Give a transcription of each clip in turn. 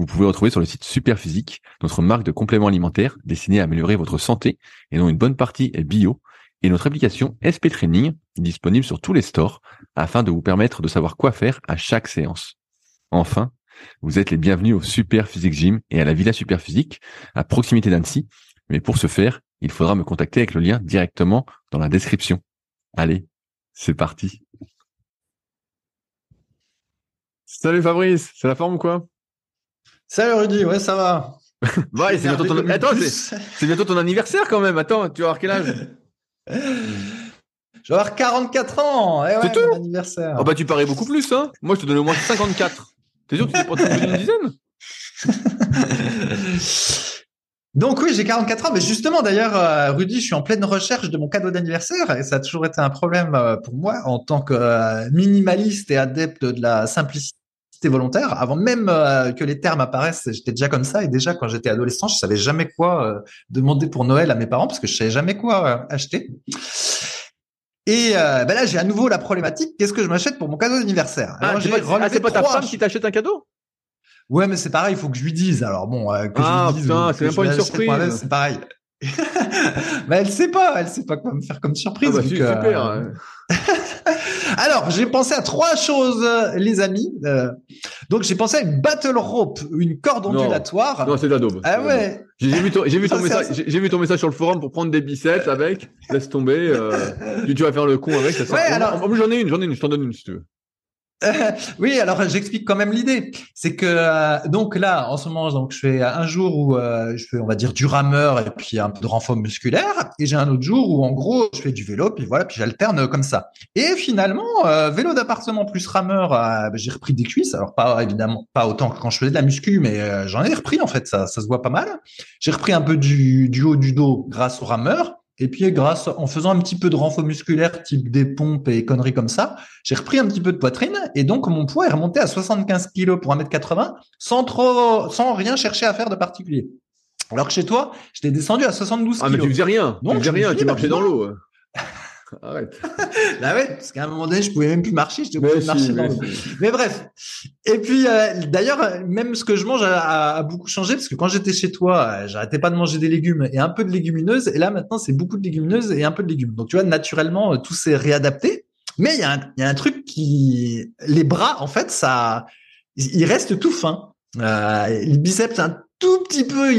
vous pouvez retrouver sur le site Superphysique, notre marque de compléments alimentaires destinée à améliorer votre santé et dont une bonne partie est bio, et notre application SP Training disponible sur tous les stores afin de vous permettre de savoir quoi faire à chaque séance. Enfin, vous êtes les bienvenus au Super Physique Gym et à la Villa Super Physique à proximité d'Annecy. Mais pour ce faire, il faudra me contacter avec le lien directement dans la description. Allez, c'est parti. Salut Fabrice, c'est la forme ou quoi? Salut Rudy, ouais ça va. ouais, c'est bientôt, ton... Attends, c'est bientôt ton anniversaire quand même. Attends, tu vas avoir quel âge? Je vais avoir 44 ans. Eh ouais, c'est tout anniversaire. Oh bah tu parais beaucoup plus, hein Moi je te donne au moins 54. T'es sûr que tu t'es pas d'une dizaine? Donc oui, j'ai 44 ans, mais justement d'ailleurs, euh, Rudy, je suis en pleine recherche de mon cadeau d'anniversaire et ça a toujours été un problème euh, pour moi en tant que euh, minimaliste et adepte de la simplicité volontaire. Avant même que les termes apparaissent, j'étais déjà comme ça et déjà quand j'étais adolescent, je savais jamais quoi demander pour Noël à mes parents parce que je savais jamais quoi acheter. Et ben là, j'ai à nouveau la problématique. Qu'est-ce que je m'achète pour mon cadeau d'anniversaire? Ah, c'est pas, ah, pas ta femme qui t'achète un cadeau? Ouais, mais c'est pareil, il faut que je lui dise. Alors bon, euh, que ah, je lui dise. putain, c'est même pas une surprise. C'est pareil. Mais elle sait pas, elle sait pas quoi me faire comme surprise. Ah bah, super. Euh... Alors, j'ai pensé à trois choses, les amis. Euh, donc, j'ai pensé à une battle rope, une corde ondulatoire. Non, c'est de la daube. Ah ouais. J'ai vu ton, j'ai vu ton message, j'ai vu ton message sur le forum pour prendre des biceps avec. Laisse tomber. Euh, tu, tu, vas faire le con avec. Ça ouais, alors... En plus, j'en ai une, j'en ai une. Je t'en donne une si tu veux. oui, alors j'explique quand même l'idée. C'est que euh, donc là, en ce moment, donc je fais un jour où euh, je fais, on va dire, du rameur et puis un peu de renfort musculaire, et j'ai un autre jour où en gros je fais du vélo, puis voilà, puis j'alterne comme ça. Et finalement, euh, vélo d'appartement plus rameur, bah, j'ai repris des cuisses. Alors pas évidemment pas autant que quand je faisais de la muscu, mais j'en ai repris en fait, ça, ça se voit pas mal. J'ai repris un peu du, du haut du dos grâce au rameur. Et puis, grâce, en faisant un petit peu de renfort musculaire, type des pompes et conneries comme ça, j'ai repris un petit peu de poitrine et donc mon poids est remonté à 75 kg pour 1m80 sans trop, sans rien chercher à faire de particulier. Alors que chez toi, j'étais descendu à 72 kg. Ah, mais tu faisais rien. Donc, tu faisais rien, tu marchais dans l'eau. Arrête. bah ouais, parce qu'à un moment donné, je pouvais même plus marcher, j'étais obligé de marcher mais, mais bref. Et puis, euh, d'ailleurs, même ce que je mange a, a, beaucoup changé, parce que quand j'étais chez toi, euh, j'arrêtais pas de manger des légumes et un peu de légumineuses, et là, maintenant, c'est beaucoup de légumineuses et un peu de légumes. Donc, tu vois, naturellement, euh, tout s'est réadapté. Mais il y, a un, y a un truc qui... Les bras, en fait, ça... Ils restent tout fins. Euh, les biceps, un tout petit peu,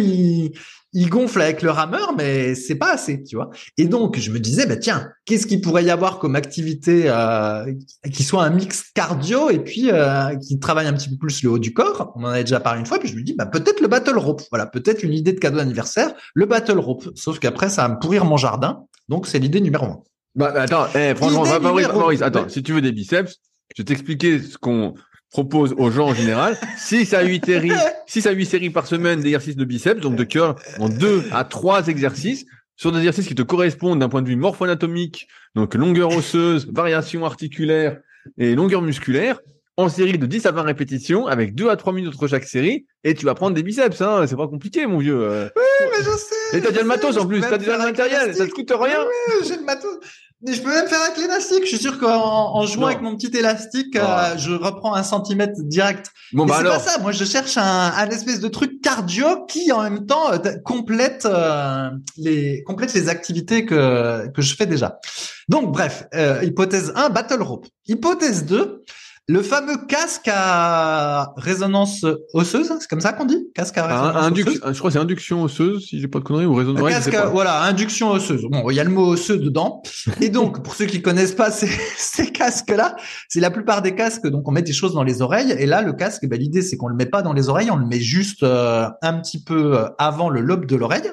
ils il gonfle avec le rameur, mais c'est pas assez, tu vois. Et donc, je me disais, bah tiens, qu'est-ce qu'il pourrait y avoir comme activité euh, qui soit un mix cardio et puis euh, qui travaille un petit peu plus le haut du corps? On en avait déjà parlé une fois, puis je me dis, bah peut-être le battle rope. Voilà, peut-être une idée de cadeau d'anniversaire, le battle rope. Sauf qu'après, ça va me pourrir mon jardin. Donc, c'est l'idée numéro un. Bah, attends, eh, franchement, Maurice, Maurice, attends, si tu veux des biceps, je vais t'expliquer ce qu'on propose aux gens en général 6 à 8 séries, 6 à 8 séries par semaine d'exercices de biceps, donc de curl en 2 à 3 exercices sur des exercices qui te correspondent d'un point de vue morpho-anatomique, donc longueur osseuse, variation articulaire et longueur musculaire, en série de 10 à 20 répétitions avec 2 à 3 minutes entre chaque série et tu vas prendre des biceps, hein, c'est pas compliqué mon vieux. Oui, mais je sais. Et t'as déjà le matos en plus, t'as déjà le matériel, ça te coûte rien. Oui, j'ai le matos. Mais je peux même faire avec l'élastique. Je suis sûr qu'en en jouant avec mon petit élastique, euh, je reprends un centimètre direct. Bon, bah c'est alors. pas ça. Moi, je cherche un, un, espèce de truc cardio qui, en même temps, euh, complète euh, les complète les activités que que je fais déjà. Donc, bref, euh, hypothèse 1, battle rope. Hypothèse 2, Le fameux casque à résonance osseuse, c'est comme ça qu'on dit Casque à ah, résonance osseuse Je crois que c'est induction osseuse, si j'ai pas de conneries, ou résonance Casque, voilà, induction osseuse. Bon, il y a le mot osseux dedans. Et donc, pour ceux qui connaissent pas ces, ces casques-là, c'est la plupart des casques, donc on met des choses dans les oreilles. Et là, le casque, ben, l'idée, c'est qu'on le met pas dans les oreilles, on le met juste euh, un petit peu euh, avant le lobe de l'oreille.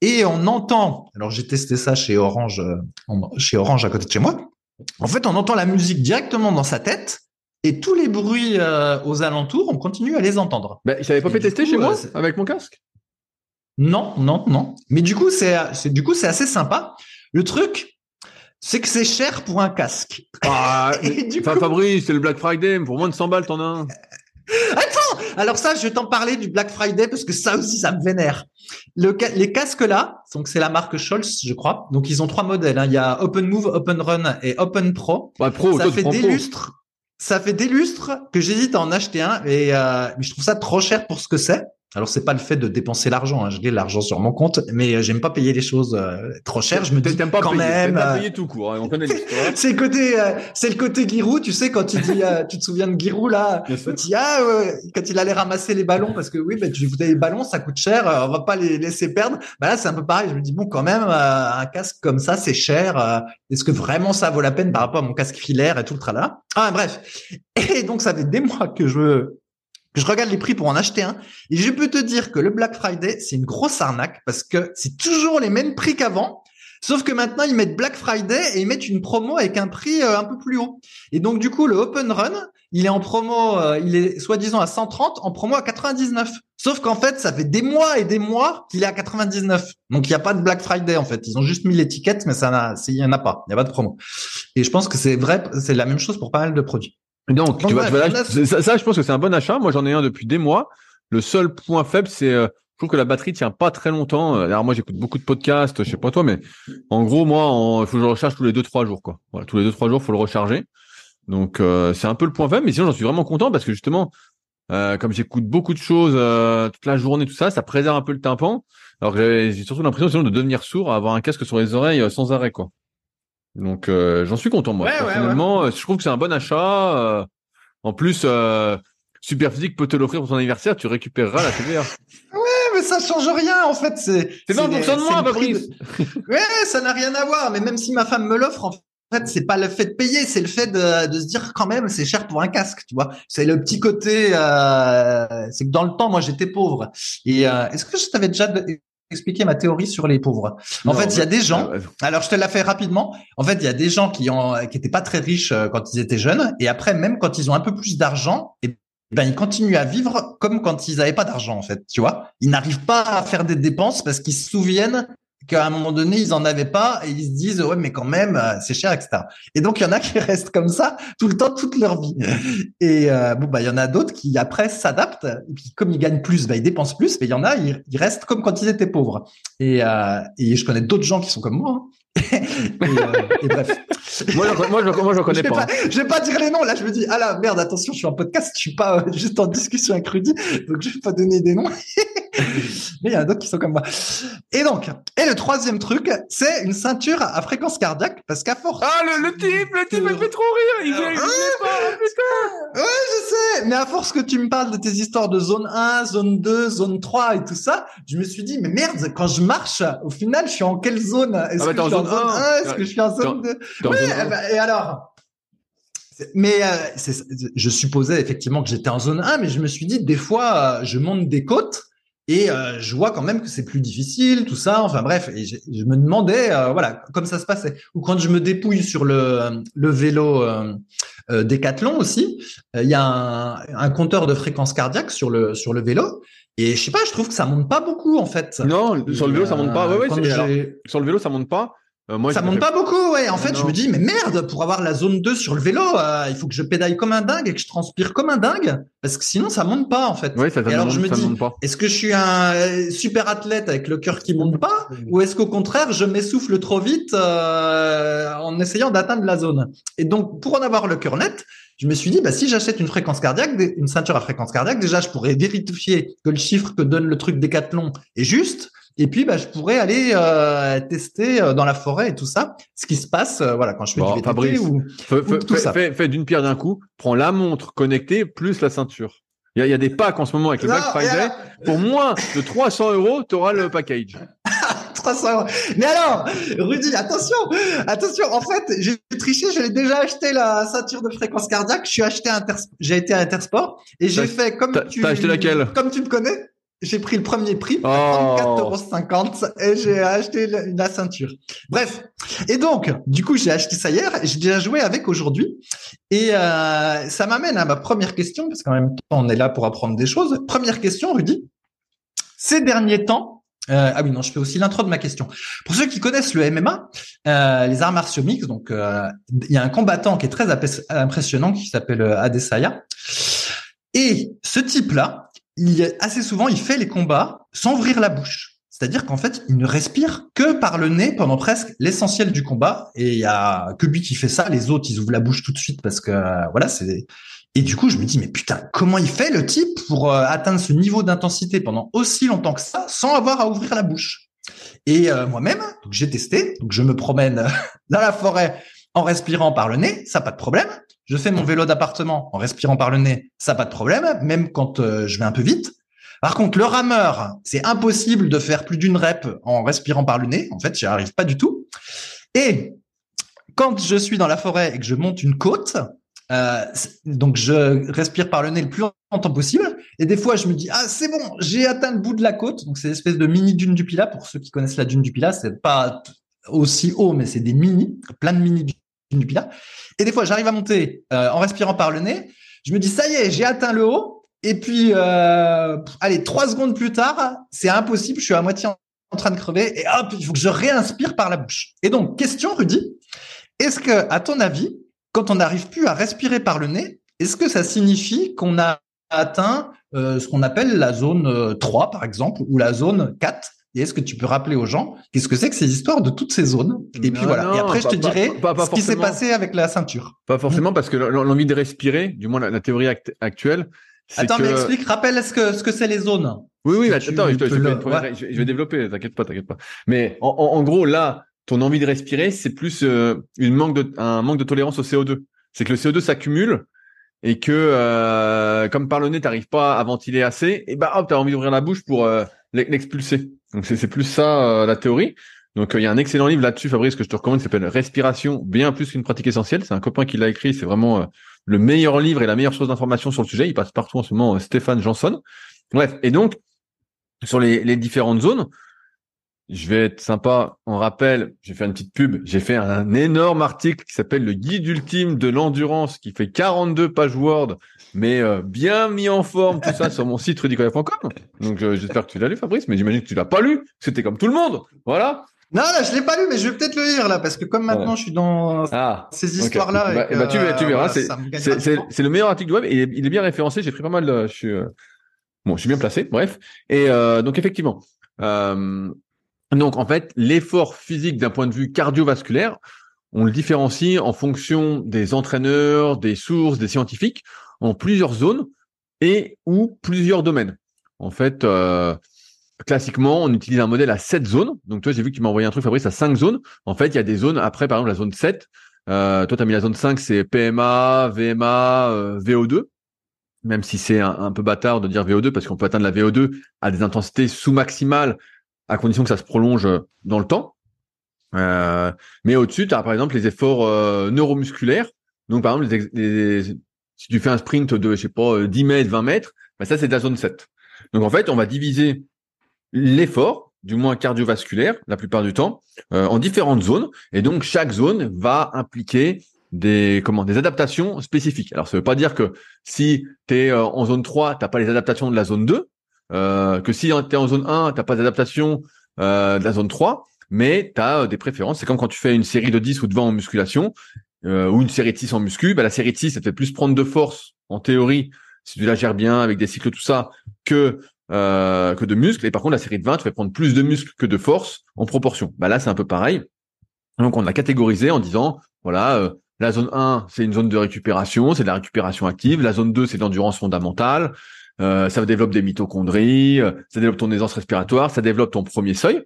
Et on entend, alors j'ai testé ça chez Orange, euh, chez Orange à côté de chez moi. En fait, on entend la musique directement dans sa tête et tous les bruits euh, aux alentours, on continue à les entendre. Ben, je n'avais pas fait tester chez moi euh, avec mon casque? Non, non, non. Mais du coup, c'est, du coup, c'est assez sympa. Le truc, c'est que c'est cher pour un casque. Ah, enfin, Fabrice, c'est le Black Friday. Pour moins de 100 balles, t'en as un. Attends, alors ça, je vais t'en parler du Black Friday parce que ça aussi, ça me vénère. Le, les casques là, donc c'est la marque Scholz, je crois. Donc ils ont trois modèles. Hein. Il y a Open Move, Open Run et Open Pro. pro ça fait des lustres ça fait des lustres que j'hésite à en acheter un et euh, je trouve ça trop cher pour ce que c'est. Alors c'est pas le fait de dépenser l'argent, hein. je j'ai l'argent sur mon compte, mais euh, j'aime pas payer les choses euh, trop chères. Je me dis pas quand même. Pas payer tout court, hein. on connaît l'histoire. c'est le côté, c'est le côté Giroud, tu sais quand tu dis, tu te souviens de Giroud là, quand il, ah, quand il allait ramasser les ballons parce que oui, ben tu voulais les ballons, ça coûte cher, on va pas les laisser perdre. Bah là c'est un peu pareil. Je me dis bon quand même un casque comme ça c'est cher. Est-ce que vraiment ça vaut la peine par rapport à mon casque filaire et tout le tralala? Ah bref. Et donc ça fait des mois que je je regarde les prix pour en acheter un. Et je peux te dire que le Black Friday, c'est une grosse arnaque parce que c'est toujours les mêmes prix qu'avant. Sauf que maintenant, ils mettent Black Friday et ils mettent une promo avec un prix euh, un peu plus haut. Et donc, du coup, le Open Run, il est en promo, euh, il est soi-disant à 130, en promo à 99. Sauf qu'en fait, ça fait des mois et des mois qu'il est à 99. Donc, il n'y a pas de Black Friday, en fait. Ils ont juste mis l'étiquette, mais ça il n'y en a pas. Il n'y a pas de promo. Et je pense que c'est vrai, c'est la même chose pour pas mal de produits. Donc, tu vois, ça, je pense que c'est un bon achat. Moi, j'en ai un depuis des mois. Le seul point faible, c'est, euh, je trouve que la batterie tient pas très longtemps. Euh, alors moi, j'écoute beaucoup de podcasts, je sais pas toi, mais en gros, moi, il faut que je recharge tous les deux trois jours, quoi. Voilà, tous les deux trois jours, faut le recharger. Donc, euh, c'est un peu le point faible, mais sinon, j'en suis vraiment content parce que justement, comme j'écoute beaucoup de choses toute la journée, tout ça, ça préserve un peu le tympan. Alors j'ai surtout l'impression sinon de devenir sourd, à avoir un casque sur les oreilles sans arrêt, quoi. Donc euh, j'en suis content moi. Personnellement, euh, je trouve que c'est un bon achat. Euh, en plus, Superphysique peut te l'offrir pour ton anniversaire, tu récupéreras la TVA. ouais, mais ça change rien en fait. C'est c'est 20% de moins, Fabrice. ouais, ça n'a rien à voir. Mais même si ma femme me l'offre, en fait, c'est pas le fait de payer, c'est le fait de, de se dire quand même c'est cher pour un casque, tu vois. C'est le petit côté, euh, c'est que dans le temps, moi j'étais pauvre. Et est-ce que je t'avais déjà expliquer ma théorie sur les pauvres. En fait, il y a des gens. Alors, je te la fais rapidement. En fait, il y a des gens qui ont qui étaient pas très riches euh, quand ils étaient jeunes, et après, même quand ils ont un peu plus d'argent, et eh ben ils continuent à vivre comme quand ils n'avaient pas d'argent. En fait, tu vois, ils n'arrivent pas à faire des dépenses parce qu'ils se souviennent qu'à un moment donné, ils en avaient pas et ils se disent, ouais, mais quand même, euh, c'est cher, etc. Et donc, il y en a qui restent comme ça tout le temps, toute leur vie. Et euh, bon, bah, il y en a d'autres qui, après, s'adaptent. Et puis, comme ils gagnent plus, bah, ils dépensent plus. Mais il y en a, ils, restent comme quand ils étaient pauvres. Et, euh, et je connais d'autres gens qui sont comme moi. Hein. et, bref. Moi, je, moi, je, moi, je connais pas. Je vais pas dire les noms. Là, je me dis, ah là, merde, attention, je suis en podcast, je suis pas juste en discussion avec Rudy, donc je vais pas donner des noms. Mais il y en a d'autres qui sont comme moi. Et donc, et le troisième truc, c'est une ceinture à fréquence cardiaque, parce qu'à force. Ah, le, le type, le type, me fait trop rire. Il, il, pas, putain. Ouais, je sais. Mais à force que tu me parles de tes histoires de zone 1, zone 2, zone 3 et tout ça, je me suis dit, mais merde, quand je marche, au final, je suis en quelle zone? Est-ce ah, que je suis en zone 1? Est-ce que je suis en zone 2? Ouais, eh ben, et alors? Mais euh, je supposais effectivement que j'étais en zone 1, mais je me suis dit des fois, euh, je monte des côtes et euh, je vois quand même que c'est plus difficile, tout ça. Enfin bref, et je, me demandais, euh, voilà, comme ça se passait. Ou quand je me dépouille sur le, le vélo euh, Décathlon aussi, il y a un, un, compteur de fréquence cardiaque sur le sur le vélo. Et je sais pas, je trouve que ça monte pas beaucoup en fait. Non, sur le vélo ça monte pas. Ouais, ouais, sur le vélo ça monte pas. Euh, moi, ça monte pas beaucoup, ouais. En fait, je me dis, mais merde, pour avoir la zone 2 sur le vélo, euh, il faut que je pédale comme un dingue et que je transpire comme un dingue, parce que sinon, ça monte pas, en fait. Ouais, ça, et alors, je me dis, est-ce que je suis un euh, super athlète avec le cœur qui monte pas, ou est-ce qu'au contraire, je m'essouffle trop vite euh, en essayant d'atteindre la zone? Et donc, pour en avoir le cœur net, je me suis dit, bah, si j'achète une fréquence cardiaque, une ceinture à fréquence cardiaque, déjà, je pourrais vérifier que le chiffre que donne le truc Décathlon est juste Et puis, bah, je pourrais aller euh, tester euh, dans la forêt et tout ça, ce qui se passe, euh, voilà, quand je fais du VTT ou, tout ça. Fais, d'une pierre d'un coup. Prends la montre connectée plus la ceinture. Il y, a, des packs en ce moment avec le Black Friday. Pour moins de 300 euros, tu auras le package. 300 euros. Mais alors, Rudy, attention, attention. En fait, j'ai triché. J'ai déjà acheté la ceinture de fréquence cardiaque. Je suis acheté j'ai été à Intersport et j'ai fait comme tu. T'as acheté laquelle? Comme tu me connais j'ai pris le premier prix, oh. 34,50€ et j'ai acheté la, ceinture. Bref. Et donc, du coup, j'ai acheté ça hier, j'ai déjà joué avec aujourd'hui. Et euh, ça m'amène à ma première question, parce qu'en même temps, on est là pour apprendre des choses. Première question, Rudy. Ces derniers temps, euh, ah oui, non, je fais aussi l'intro de ma question. Pour ceux qui connaissent le MMA, euh, les arts martiaux mix, donc euh, il y a un combattant qui est très impressionnant qui s'appelle euh, Adesanya. Et ce type-là, il, assez souvent, il fait les combats sans ouvrir la bouche. C'est-à-dire qu'en fait, il ne respire que par le nez pendant presque l'essentiel du combat. Et il y a que lui qui fait ça. Les autres, ils ouvrent la bouche tout de suite parce que voilà, c'est. Et du coup, je me dis, mais putain, comment il fait le type pour euh, atteindre ce niveau d'intensité pendant aussi longtemps que ça sans avoir à ouvrir la bouche? Et euh, moi-même, j'ai testé. Donc je me promène dans la forêt en respirant par le nez, ça pas de problème. Je fais mon vélo d'appartement en respirant par le nez, ça pas de problème, même quand euh, je vais un peu vite. Par contre, le rameur, c'est impossible de faire plus d'une rep en respirant par le nez. En fait, j'y arrive pas du tout. Et quand je suis dans la forêt et que je monte une côte, euh, donc je respire par le nez le plus longtemps possible. Et des fois, je me dis ah c'est bon, j'ai atteint le bout de la côte. Donc c'est une espèce de mini dune du Pilat. Pour ceux qui connaissent la dune du Pilat, c'est pas aussi haut, mais c'est des mini, plein de mini Et des fois, j'arrive à monter euh, en respirant par le nez. Je me dis, ça y est, j'ai atteint le haut. Et puis, euh, allez, trois secondes plus tard, c'est impossible. Je suis à moitié en train de crever. Et hop, il faut que je réinspire par la bouche. Et donc, question, Rudy. Est-ce que, à ton avis, quand on n'arrive plus à respirer par le nez, est-ce que ça signifie qu'on a atteint euh, ce qu'on appelle la zone 3, par exemple, ou la zone 4 et est-ce que tu peux rappeler aux gens qu'est-ce que c'est que ces histoires de toutes ces zones? Et puis voilà. et après, je te dirai ce qui s'est passé avec la ceinture. Pas forcément, parce que l'envie de respirer, du moins la, théorie actuelle. Attends, mais explique, rappelle ce que ce que c'est les zones? Oui, oui. attends, je, vais développer. T'inquiète pas, t'inquiète pas. Mais en, gros, là, ton envie de respirer, c'est plus euh, une manque de un manque de tolérance au CO2. C'est que le CO2 s'accumule et que euh, comme par le nez, t'arrives pas à ventiler assez, et bah hop, t'as envie d'ouvrir la bouche pour euh, l'expulser. Donc c'est plus ça euh, la théorie. Donc il y a un excellent livre là-dessus, Fabrice, que je te recommande, qui s'appelle Respiration, bien plus qu'une pratique essentielle. C'est un copain qui l'a écrit. C'est vraiment euh, le meilleur livre et la meilleure source d'information sur le sujet. Il passe partout en ce moment, euh, Stéphane Janson. Bref, et donc sur les, les différentes zones, je vais être sympa. En rappel, j'ai fait une petite pub. J'ai fait un énorme article qui s'appelle le guide ultime de l'endurance, qui fait 42 pages Word, mais euh, bien mis en forme, tout ça sur mon site rudicoya.com. Donc euh, j'espère que tu l'as lu, Fabrice, mais j'imagine que tu l'as pas lu. C'était comme tout le monde. Voilà. Non, là, je l'ai pas lu, mais je vais peut-être le lire là, parce que comme maintenant je suis dans ah, ces histoires-là, bah, bah, tu, tu, verras, c'est le meilleur article du web. Et il est bien référencé. J'ai pris pas mal. De, je suis euh, bon, je suis bien placé. Bref. Et donc effectivement. Donc en fait, l'effort physique d'un point de vue cardiovasculaire, on le différencie en fonction des entraîneurs, des sources, des scientifiques, en plusieurs zones et ou plusieurs domaines. En fait, euh, classiquement, on utilise un modèle à sept zones. Donc toi, j'ai vu que tu m'as envoyé un truc, Fabrice, à cinq zones. En fait, il y a des zones, après, par exemple, la zone 7, euh, toi, tu as mis la zone 5, c'est PMA, VMA, euh, VO2 même si c'est un, un, peu bâtard de dire VO2 parce qu'on peut atteindre la VO2 à des intensités sous-maximales à condition que ça se prolonge dans le temps. Euh, mais au-dessus, tu as par exemple les efforts euh, neuromusculaires. Donc par exemple, si tu fais un sprint de, je sais pas, 10 mètres, 20 mètres, bah ça c'est de la zone 7. Donc en fait, on va diviser l'effort, du moins cardiovasculaire, la plupart du temps, euh, en différentes zones. Et donc chaque zone va impliquer des comment des adaptations spécifiques. Alors ça veut pas dire que si tu es en zone 3, tu pas les adaptations de la zone 2, euh, que si tu es en zone 1, tu pas d'adaptation euh, de la zone 3, mais tu as euh, des préférences. C'est comme quand tu fais une série de 10 ou de 20 en musculation, euh, ou une série de 6 en muscu, bah, la série de 6, ça te fait plus prendre de force, en théorie, si tu la gères bien, avec des cycles, tout ça, que euh, que de muscles. Et par contre, la série de 20, tu fais prendre plus de muscles que de force en proportion. Bah là, c'est un peu pareil. Donc, on a catégorisé en disant, voilà, euh, la zone 1, c'est une zone de récupération, c'est de la récupération active. La zone 2, c'est de l'endurance fondamentale. Euh, ça développe des mitochondries, euh, ça développe ton aisance respiratoire, ça développe ton premier seuil.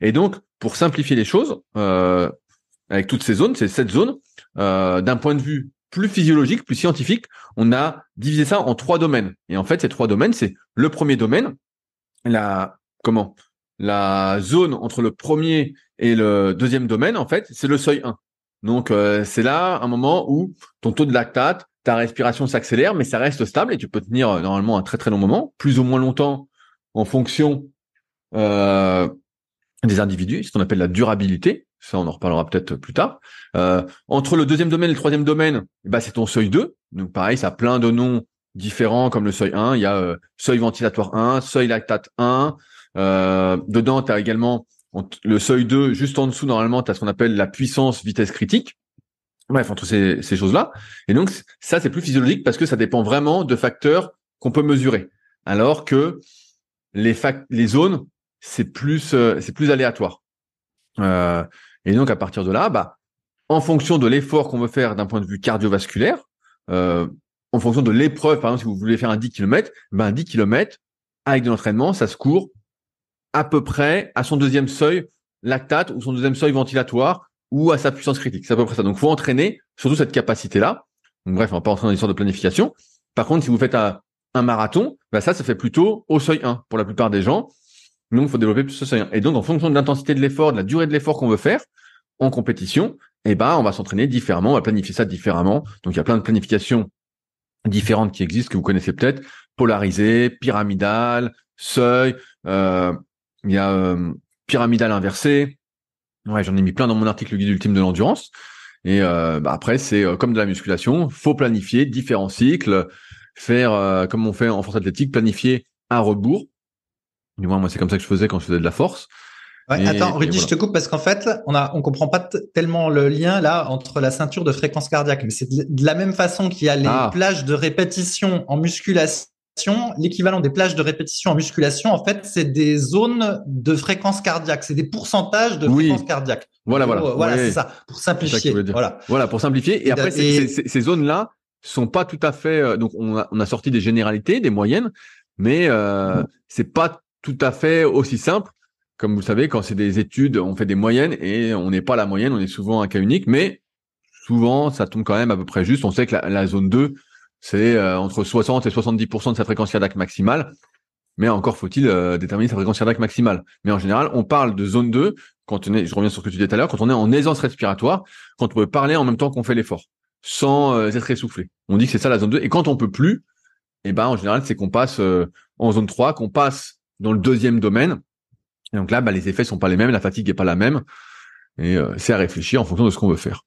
Et donc, pour simplifier les choses, euh, avec toutes ces zones, ces sept zones, d'un point de vue plus physiologique, plus scientifique, on a divisé ça en trois domaines. Et en fait, ces trois domaines, c'est le premier domaine, la comment la zone entre le premier et le deuxième domaine, en fait, c'est le seuil 1. Donc, c'est là un moment où ton taux de lactate, ta respiration s'accélère, mais ça reste stable et tu peux tenir euh, normalement un très très long moment, plus ou moins longtemps en fonction euh, des individus, ce qu'on appelle la durabilité. Ça, on en reparlera peut-être plus tard. Euh, entre le deuxième domaine et le troisième domaine, bah, c'est ton seuil 2. Donc pareil, ça a plein de noms différents comme le seuil 1. Il y a seuil ventilatoire 1, seuil lactate 1. dedans, tu as également le seuil 2, juste en dessous, normalement, tu as ce qu'on appelle la puissance vitesse critique. Bref, entre ces, ces choses-là. Et donc, ça, c'est plus physiologique parce que ça dépend vraiment de facteurs qu'on peut mesurer. Alors que les, les zones, c'est plus, euh, c'est plus aléatoire. Euh, et donc, à partir de là, bah, en fonction de l'effort qu'on veut faire d'un point de vue cardiovasculaire, euh, en fonction de l'épreuve, par exemple, si vous voulez faire un 10 km, ben, un 10 km, avec de l'entraînement, ça se court à peu près à son deuxième seuil lactate ou son deuxième seuil ventilatoire ou à sa puissance critique. C'est à peu près ça. Donc, faut entraîner surtout cette capacité-là. Bref, on va pas entrer dans l'histoire de planification. Par contre, si vous faites un, marathon, bah ça, ça fait plutôt au seuil 1 pour la plupart des gens. Donc, il faut développer plus ce seuil 1. Et donc, en fonction de l'intensité de l'effort, de la durée de l'effort qu'on veut faire en compétition, eh ben, on va s'entraîner différemment, on va planifier ça différemment. Donc, il y a plein de planifications différentes qui existent, que vous connaissez peut-être, polarisé, pyramidal, seuil, euh, il y a euh, pyramidal inversé, Ouais, j'en ai mis plein dans mon article le guide ultime de l'endurance. Et euh, bah après, c'est euh, comme de la musculation, faut planifier différents cycles, faire euh, comme on fait en force athlétique, planifier un rebours. Du moins, moi, c'est comme ça que je faisais quand je faisais de la force. Ouais, attends, Rudy, je te coupe parce qu'en fait, on a, on comprend pas tellement le lien là entre la ceinture de fréquence cardiaque, mais c'est de la même façon qu'il y a les ah. plages de répétition en musculation l'équivalent des plages de répétition en musculation, en fait, c'est des zones de fréquence cardiaque, c'est des pourcentages de fréquence cardiaque. Voilà, voilà. voilà, c'est ça, pour simplifier. voilà. voilà, pour simplifier. Et, après, ces zones-là sont pas tout à fait. Euh, donc, on a, on a sorti des généralités, des moyennes, mais euh, mm. c'est pas tout à fait aussi simple. Comme vous le savez, quand c'est des études, on fait des moyennes et on n'est pas la moyenne, on est souvent un cas unique, mais souvent, ça tombe quand même à peu près juste. On sait que la, la zone 2, c'est euh, entre 60 et 70% de sa fréquence cardiaque maximale. Mais encore faut-il euh, déterminer sa fréquence cardiaque maximale. Mais en général, on parle de zone 2 quand on est, je reviens sur ce que tu disais tout à l'heure, quand on est en aisance respiratoire, quand on peut parler en même temps qu'on fait l'effort, sans euh, être essoufflé. On dit que c'est ça la zone 2. Et quand on peut plus, eh ben, en général, c'est qu'on passe en zone 3, qu'on passe dans le deuxième domaine. Et donc là, bah, les effets sont pas les mêmes, la fatigue est pas la même. Et c'est à réfléchir en fonction de ce qu'on veut faire.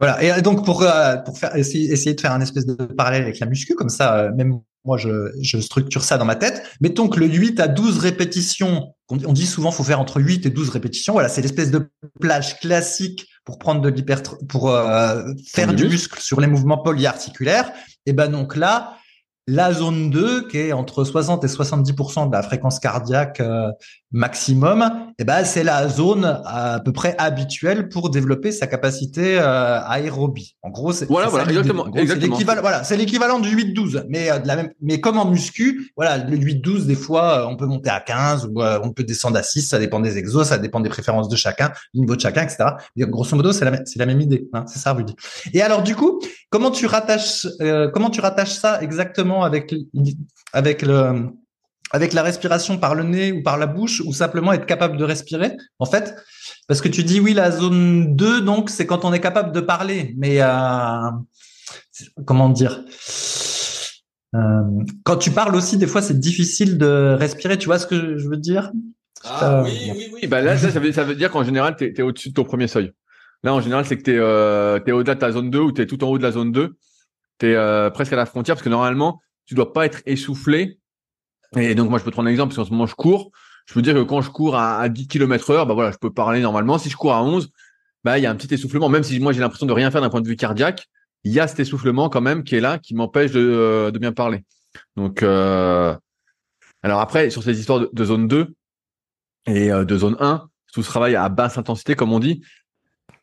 Voilà. Et donc pour euh, pour faire essayer, essayer, de faire un espèce de parallèle avec la muscu, comme ça, euh, même moi je, je structure ça dans ma tête. Mettons que le 8 à 12 répétitions, on, dit souvent faut faire entre 8 et 12 répétitions. Voilà, c'est l'espèce de plage classique pour prendre de l'hyper pour euh, faire du muscle sur les mouvements polyarticulaires. Et ben donc là, la zone 2, qui est entre 60 et 70% de la fréquence cardiaque euh, maximum, eh ben, c'est la zone à peu près habituelle pour développer sa capacité euh, aérobie. En gros, c'est voilà, voilà, exactement, l'équivalent. Voilà, c'est l'équivalent du 8-12, mais euh, de la même, mais comme en muscu, voilà, le 8-12, des fois, on peut monter à 15 ou on peut descendre à 6, ça dépend des exos, ça dépend des préférences de chacun, du niveau de chacun, etc. Grosso modo, c'est la, c'est la même idée, hein, c'est ça, Rudy. Et alors, du coup, comment tu rattaches, comment tu rattaches ça exactement avec, avec le, avec la respiration par le nez ou par la bouche ou simplement être capable de respirer en fait. Parce que tu dis oui la zone 2 donc c'est quand on est capable de parler mais euh, comment dire euh, quand tu parles aussi des fois c'est difficile de respirer. Tu vois ce que je veux dire? Ah, oui, oui, oui. Bah là, ça, veut, ça veut dire qu'en général, tu es, au-dessus de ton premier seuil. Là, en général, c'est que tu es, euh, es au-delà de ta zone 2 ou tu es tout en haut de la zone 2 tu es euh, presque à la frontière parce que normalement, tu dois pas être essoufflé. Et donc moi, je peux te prendre un exemple parce qu'en ce moment, je cours. Je peux dire que quand je cours à, 10 km heure, bah voilà, je peux parler normalement. Si je cours à 11, bah il y a un petit essoufflement. Même si moi j'ai l'impression de rien faire d'un point de vue cardiaque, il y a cet essoufflement quand même qui est là, qui m'empêche de, euh, bien parler. Donc euh... alors après sur ces histoires de, zone 2 et euh, de zone 1, tout ce travail à basse intensité comme on dit,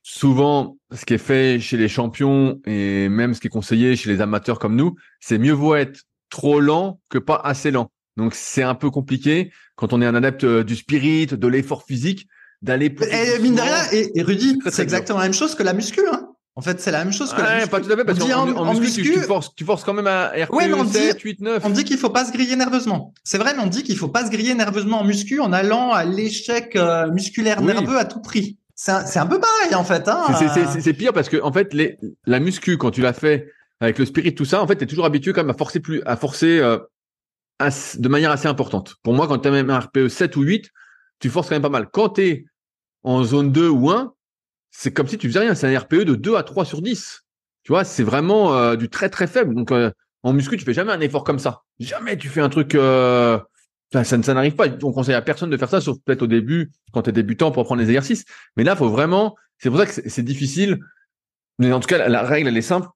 souvent, ce qui est fait chez les champions et même ce qui est conseillé chez les amateurs comme nous, c'est mieux vaut être trop lent que pas assez lent. Donc c'est un peu compliqué quand on est un adepte euh, du spirit, de l'effort physique, d'aller plus. Et mine de rien, et, Rudy, c'est exactement la même chose que la muscu. Hein. En fait, c'est la même chose que la muscu. pas tout à fait, parce qu'en en, muscu, tu, forces, tu forces quand même à RPE ouais, on 7, 8, 9. On dit qu'il faut pas se griller nerveusement. C'est vrai, mais on dit qu'il faut pas se griller nerveusement en muscu en allant à l'échec euh, musculaire nerveux à tout prix. C'est un, un, peu pareil, en fait. Hein. C'est pire parce que, en fait, les, la muscu, quand tu l'as fait avec le spirit, tout ça, en fait, tu es toujours habitué quand même à forcer plus, à forcer euh, de manière assez importante. Pour moi, quand tu as même un RPE 7 ou 8, tu forces quand même pas mal. Quand tu es en zone 2 ou 1, c'est comme si tu faisais rien. C'est un RPE de 2 à 3 sur 10. Tu vois, c'est vraiment euh, du très très faible. Donc euh, en muscu, tu fais jamais un effort comme ça. Jamais tu fais un truc. Euh... ça, n'arrive pas. On conseille à personne de faire ça, sauf peut-être au début, quand tu es débutant, pour prendre les exercices. Mais là, faut vraiment. C'est pour ça que c'est difficile. Mais en tout cas, la, règle, elle est simple.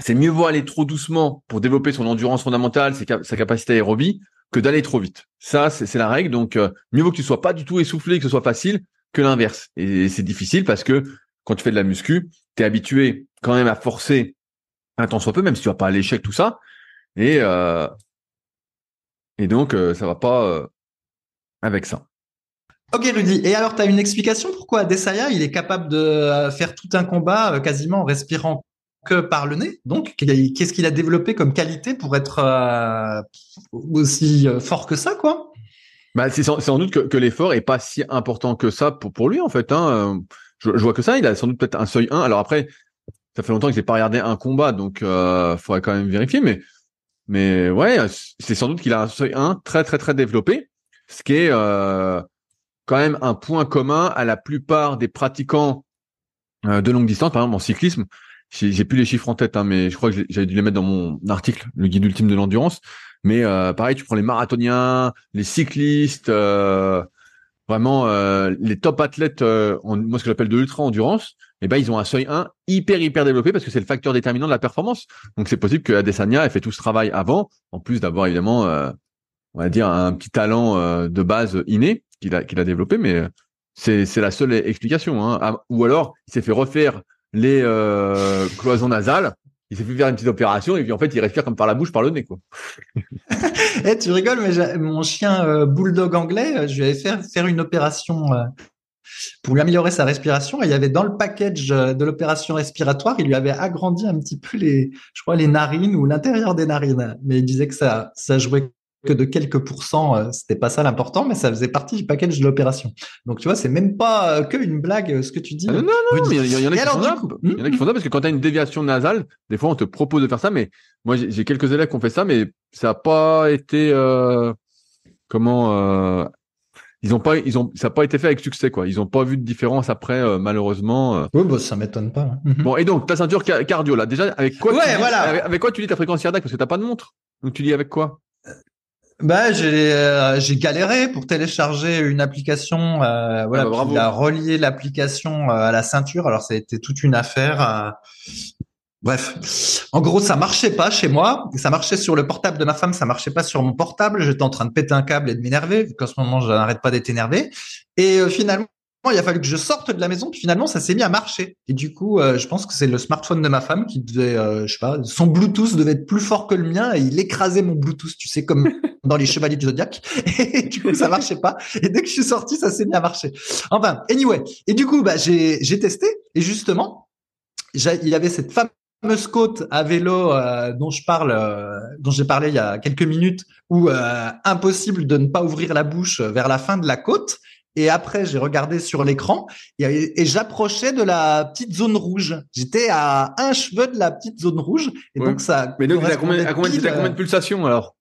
C'est mieux vaut aller trop doucement pour développer son endurance fondamentale, sa capacité aérobie, que d'aller trop vite. Ça, c'est la règle. Donc, euh, mieux vaut que tu sois pas du tout essoufflé, que ce soit facile, que l'inverse. Et c'est difficile parce que quand tu fais de la muscu, tu es habitué quand même à forcer un temps soit peu, même si tu vas pas à l'échec, tout ça. Et, euh, et donc, euh, ça va pas euh, avec ça. Ok Rudy, et alors tu as une explication pourquoi Desaya il est capable de faire tout un combat quasiment en respirant par le nez Donc qu'est-ce qu'il a développé comme qualité pour être aussi fort que ça quoi? Bah, c'est sans, doute que, l'effort est pas si important que ça pour, lui en fait. Hein. Je, je, vois que ça, il a sans doute peut-être un seuil 1. Alors après, ça fait longtemps que j'ai pas regardé un combat, donc euh, faudrait quand même vérifier. Mais mais ouais, c'est sans doute qu'il a un seuil 1 très très très développé, ce qui est euh, quand même un point commun à la plupart des pratiquants euh, de longue distance, par exemple en cyclisme. J'ai plus les chiffres en tête, hein, mais je crois que j'avais dû les mettre dans mon article, le guide ultime de l'endurance. Mais euh, pareil, tu prends les marathoniens, les cyclistes, euh, vraiment euh, les top athlètes, en, moi ce que j'appelle de l'ultra endurance, eh ben ils ont un seuil 1 hyper hyper développé parce que c'est le facteur déterminant de la performance. Donc c'est possible que Adesanya ait fait tout ce travail avant, en plus d'avoir évidemment, on va dire un petit talent de base inné qu'il a qu'il a développé, mais c'est c'est la seule explication. Hein. Ah, ou alors il s'est fait refaire les cloisons nasales il s'est fait faire une petite opération et puis en fait il respire comme par la bouche, par le nez quoi. Eh, tu rigoles, mais mon chien euh, bulldog anglais, euh, je lui avais fait faire une opération euh, pour lui améliorer sa respiration. Et il y avait dans le package de l'opération respiratoire, il lui avait agrandi un petit peu les, je crois les narines ou l'intérieur des narines. Mais il disait que ça, ça jouait que de quelques pourcents, euh, c'était pas ça l'important, mais ça faisait partie du package de l'opération. Donc tu vois, c'est même pas euh, que une blague euh, ce que tu dis. Ah non, non, il y, en a qui font ça. Il y en a qui font ça parce que quand tu as une déviation nasale, des fois on te propose de faire ça, mais moi j'ai quelques élèves qui ont fait ça, mais ça n'a pas été comment ils ont pas ils ont ça n'a pas été fait avec succès quoi. Ils ont pas vu de différence après malheureusement. Oui, bah, ça m'étonne pas. Hein. Mhm. Bon et donc ta ceinture cardio là déjà avec quoi ouais, voilà. avec, quoi tu dis ta fréquence cardiaque? Parce que t'as pas de montre. Donc tu dis avec quoi? Bah, j'ai euh, j'ai galéré pour télécharger une application. Euh, voilà, ah bah, il a relié l'application euh, à la ceinture. Alors ça a été toute une affaire. Bref, en gros, ça marchait pas chez moi. Ça marchait sur le portable de ma femme, ça marchait pas sur mon portable. J'étais en train de péter un câble et de m'énerver, vu qu'en ce moment, je n'arrête pas d'être énervé. Et finalement, il a fallu que je sorte de la maison, puis finalement, ça s'est mis à marcher. Et du coup, euh, je pense que c'est le smartphone de ma femme qui devait, euh, je sais pas, son Bluetooth devait être plus fort que le mien et il écrasait mon Bluetooth, tu sais, comme dans les Chevaliers du Zodiac. Et du coup, ça marchait pas. Et dès que je suis sorti, ça s'est mis à marcher. Enfin, anyway. Et du coup, bah, j'ai, j'ai testé et justement, il y avait cette fameuse côte à vélo euh, dont je parle, dont j'ai parlé il y a quelques minutes, où impossible de ne pas ouvrir la bouche vers la fin de la côte. Et après, j'ai regardé sur l'écran et, j'approchais de la petite zone rouge. J'étais à un cheveu de la petite zone rouge. Et donc, ça. Mais donc, a combien, combien, de pulsations alors?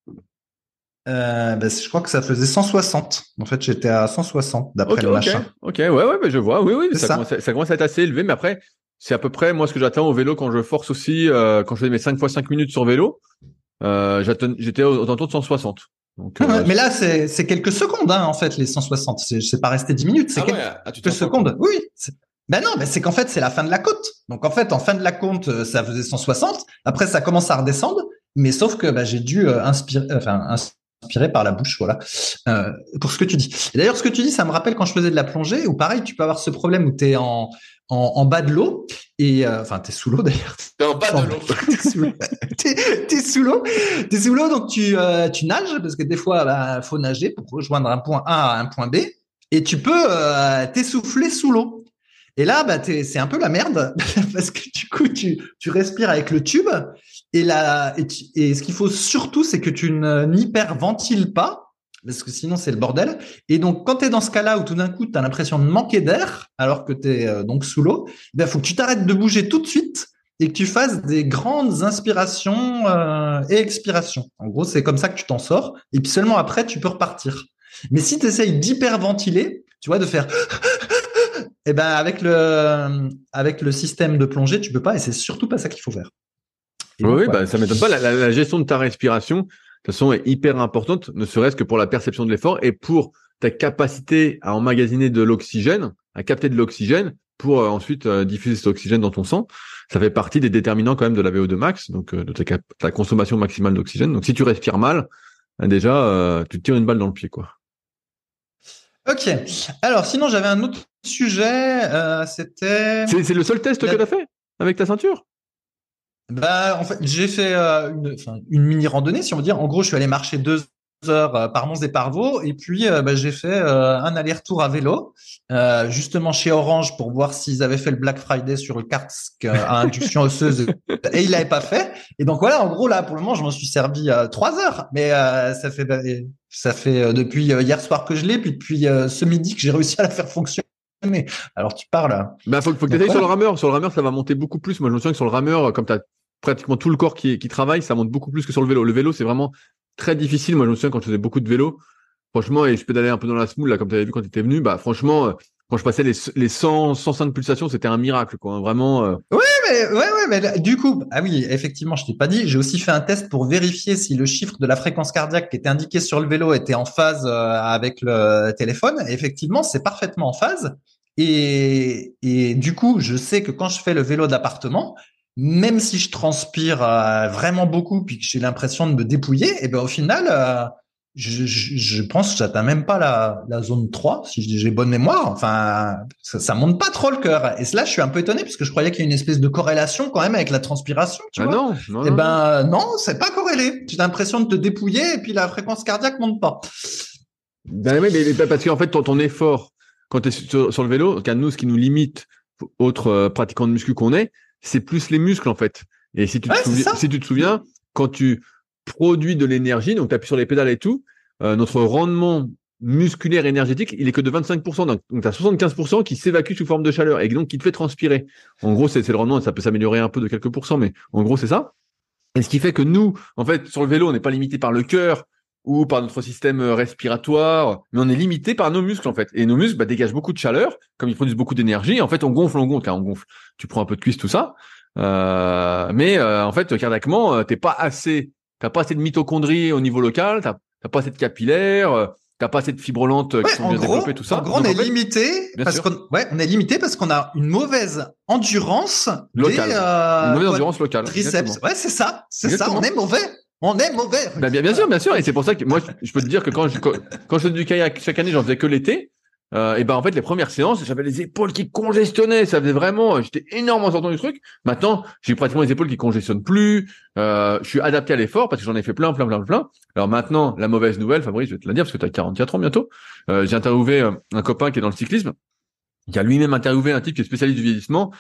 Euh, ben, je crois que ça faisait 160. En fait, j'étais à 160 d'après le machin. Ok, ouais, ouais, mais je vois. Oui, oui, ça, Commence, ça, commence, à être assez élevé. Mais après, c'est à peu près moi ce que j'attends au vélo quand je force aussi, euh, quand je fais mes 5 fois 5 minutes sur vélo. Euh, j'étais aux alentours de 160. Euh, mais là, c'est quelques secondes, hein, en fait, les 160. C'est pas resté 10 minutes, c'est ah quelques, quelques secondes. Oui. Ben non, mais c'est qu'en fait, c'est la fin de la côte. Donc en fait, en fin de la côte, euh, ça faisait 160. Après, ça commence à redescendre. Mais sauf que bah, j'ai dû euh, inspirer, enfin, inspiré par la bouche, voilà, euh, pour ce que tu dis. D'ailleurs, ce que tu dis, ça me rappelle quand je faisais de la plongée, ou pareil, tu peux avoir ce problème où tu es en, en, bas de l'eau, et euh, enfin, tu es sous l'eau d'ailleurs. T'es en bas de l'eau. t'es sous l'eau. T'es sous l'eau, donc tu, euh, tu nages, parce que des fois, il bah, faut nager pour rejoindre un point A à un point B, et tu peux euh, t'essouffler sous l'eau. Et là, bah, c'est un peu la merde parce que du coup, tu, tu respires avec le tube. Et, ce qu'il faut surtout, c'est que tu n'hyperventiles pas parce que sinon c'est le bordel. Et donc quand tu es dans ce cas-là où tout d'un coup tu as l'impression de manquer d'air alors que tu es euh, donc sous l'eau, il ben, faut que tu t'arrêtes de bouger tout de suite et que tu fasses des grandes inspirations euh, et expirations. En gros, c'est comme ça que tu t'en sors et puis seulement après tu peux repartir. Mais si tu essayes d'hyperventiler, tu vois de faire eh ben avec le avec le système de plongée, tu peux pas et c'est surtout pas ça qu'il faut faire. Oui, bah, ça m'étonne pas. La, gestion de ta respiration, de toute façon, est hyper importante, ne serait-ce que pour la perception de l'effort et pour ta capacité à emmagasiner de l'oxygène, à capter de l'oxygène pour euh, ensuite euh, diffuser cet oxygène dans ton sang. Ça fait partie des déterminants quand même de la VO2 max, donc euh, de ta, ta, consommation maximale d'oxygène. Donc si tu respires mal, déjà, tu te tires une balle dans le pied, quoi. Ok. Alors, sinon, j'avais un autre sujet. Euh, c'était. C'est le seul test que tu as fait avec ta ceinture? Bah, en fait, j'ai fait euh, une, une, mini randonnée, si on veut dire. En gros, je suis allé marcher deux heures euh, par Mons des Parvaux et puis euh, bah, j'ai fait euh, un aller-retour à vélo justement chez Orange pour voir s'ils avaient fait le Black Friday sur le casque à induction osseuse et ils l'avaient pas fait. Et donc voilà en gros là pour le moment je m'en suis servi trois heures. Mais ça fait ça fait depuis hier soir que je l'ai puis depuis ce midi que j'ai réussi à la faire fonctionner alors tu parles. Bah faut, faut que tu sur le rameur. Sur le rameur, ça va monter beaucoup plus. Moi, je me souviens que sur le rameur, comme tu as pratiquement tout le corps qui, qui travaille, ça monte beaucoup plus que sur le vélo. Le vélo, c'est vraiment très difficile. Moi, je me souviens quand je faisais beaucoup de vélo, franchement, et je peux d'aller un peu dans la smoule, là, comme tu avais vu quand tu étais venu, bah, franchement, euh, quand je passais les, les 100, 105 pulsations, c'était un miracle, quoi. Hein, vraiment. Euh... Ouais, mais, ouais, ouais, mais du coup, ah oui, effectivement, je t'ai pas dit, j'ai aussi fait un test pour vérifier si le chiffre de la fréquence cardiaque qui était indiqué sur le vélo était en phase euh, avec le téléphone. Et effectivement, c'est parfaitement en phase. Et, et du coup, je sais que quand je fais le vélo d'appartement, même si je transpire euh, vraiment beaucoup puis que j'ai l'impression de me dépouiller, et eh ben au final, euh, je, je, je, pense que j'atteins même pas la, la zone 3, si j'ai bonne mémoire. Enfin, ça, ça monte pas trop le cœur. Et là, je suis un peu étonné parce que je croyais qu'il y a une espèce de corrélation quand même avec la transpiration. Tu ah vois non, non, Et eh ben non, c'est pas corrélé. Tu as l'impression de te dépouiller et puis la fréquence cardiaque monte pas. Ben oui, mais, parce qu'en fait, ton, ton effort quand tu es sur, sur, le vélo, car nous, ce qui nous limite, autres euh, pratiquants de muscu qu'on est, c'est plus les muscles en fait. Et si tu, te, souviens, si tu te souviens, quand tu produis de l'énergie, donc tu appuies sur les pédales et tout, euh, notre rendement musculaire énergétique, il est que de 25%. Donc, tu as 75% qui s'évacue sous forme de chaleur et donc qui te fait transpirer. En gros, c'est le rendement, ça peut s'améliorer un peu de quelques pourcents, mais en gros, c'est ça. Et ce qui fait que nous, en fait, sur le vélo, on n'est pas limité par le cœur ou par notre système euh, respiratoire, mais on est limité par nos muscles en fait. Et nos muscles bah, dégagent beaucoup de chaleur, comme ils produisent beaucoup d'énergie. En fait, on gonfle, on gonfle, on gonfle. Tu prends un peu de cuisse, tout ça, euh, mais euh, en fait, cardiaquement, t'es pas assez, t'as pas assez de mitochondries au niveau local, t'as pas assez de capillaires. T'as pas assez de fibres lentes qui sont bien développées, tout ça. En gros, on est limité parce qu'on, ouais, on est limité parce qu'on a une mauvaise endurance locale. une mauvaise endurance locale. Triceps. Ouais, c'est ça, c'est ça. On est mauvais. On est mauvais. Bah, bien, bien sûr, bien sûr. Et c'est pour ça que moi, je peux te dire que quand je, quand, je faisais du kayak chaque année, j'en faisais que l'été. Euh, et ben en fait les premières séances j'avais les épaules qui congestionnaient. Ça faisait vraiment j'étais énorme en sortant du truc. Maintenant j'ai pratiquement les épaules qui congestionnent plus. Euh, je suis adapté à l'effort parce que j'en ai fait plein plein plein plein. Alors maintenant la mauvaise nouvelle Fabrice je vais te la dire parce que tu as 44 ans bientôt. Euh, j'ai interviewé euh, un copain qui est dans le cyclisme. Qui a lui-même interviewé un type qui est spécialiste du vieillissement.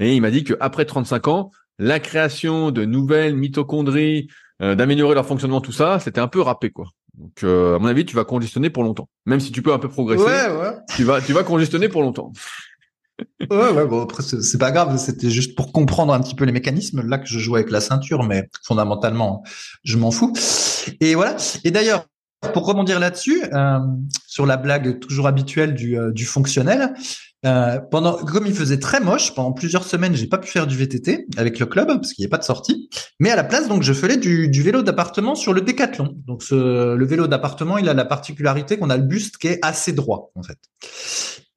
Et il m'a dit qu'après 35 ans la création de nouvelles mitochondries euh, d'améliorer leur fonctionnement, tout ça, c'était un peu râpé, quoi. Donc, euh, à mon avis, tu vas congestionner pour longtemps. Même si tu peux un peu progresser, tu vas, tu vas congestionner pour longtemps. ouais, ouais, bon, après, c'est pas grave. C'était juste pour comprendre un petit peu les mécanismes. Là que je joue avec la ceinture, mais fondamentalement, je m'en fous. Et voilà. Et d'ailleurs, pour rebondir là-dessus, euh, sur la blague toujours habituelle du, euh, du fonctionnel, euh, pendant, comme il faisait très moche, pendant plusieurs semaines, j'ai pas pu faire du VTT avec le club parce qu'il n'y a pas de sortie. Mais à la place, donc, je faisais du, du vélo d'appartement sur le décathlon. Donc, ce, le vélo d'appartement, il a la particularité qu'on a le buste qui est assez droit, en fait.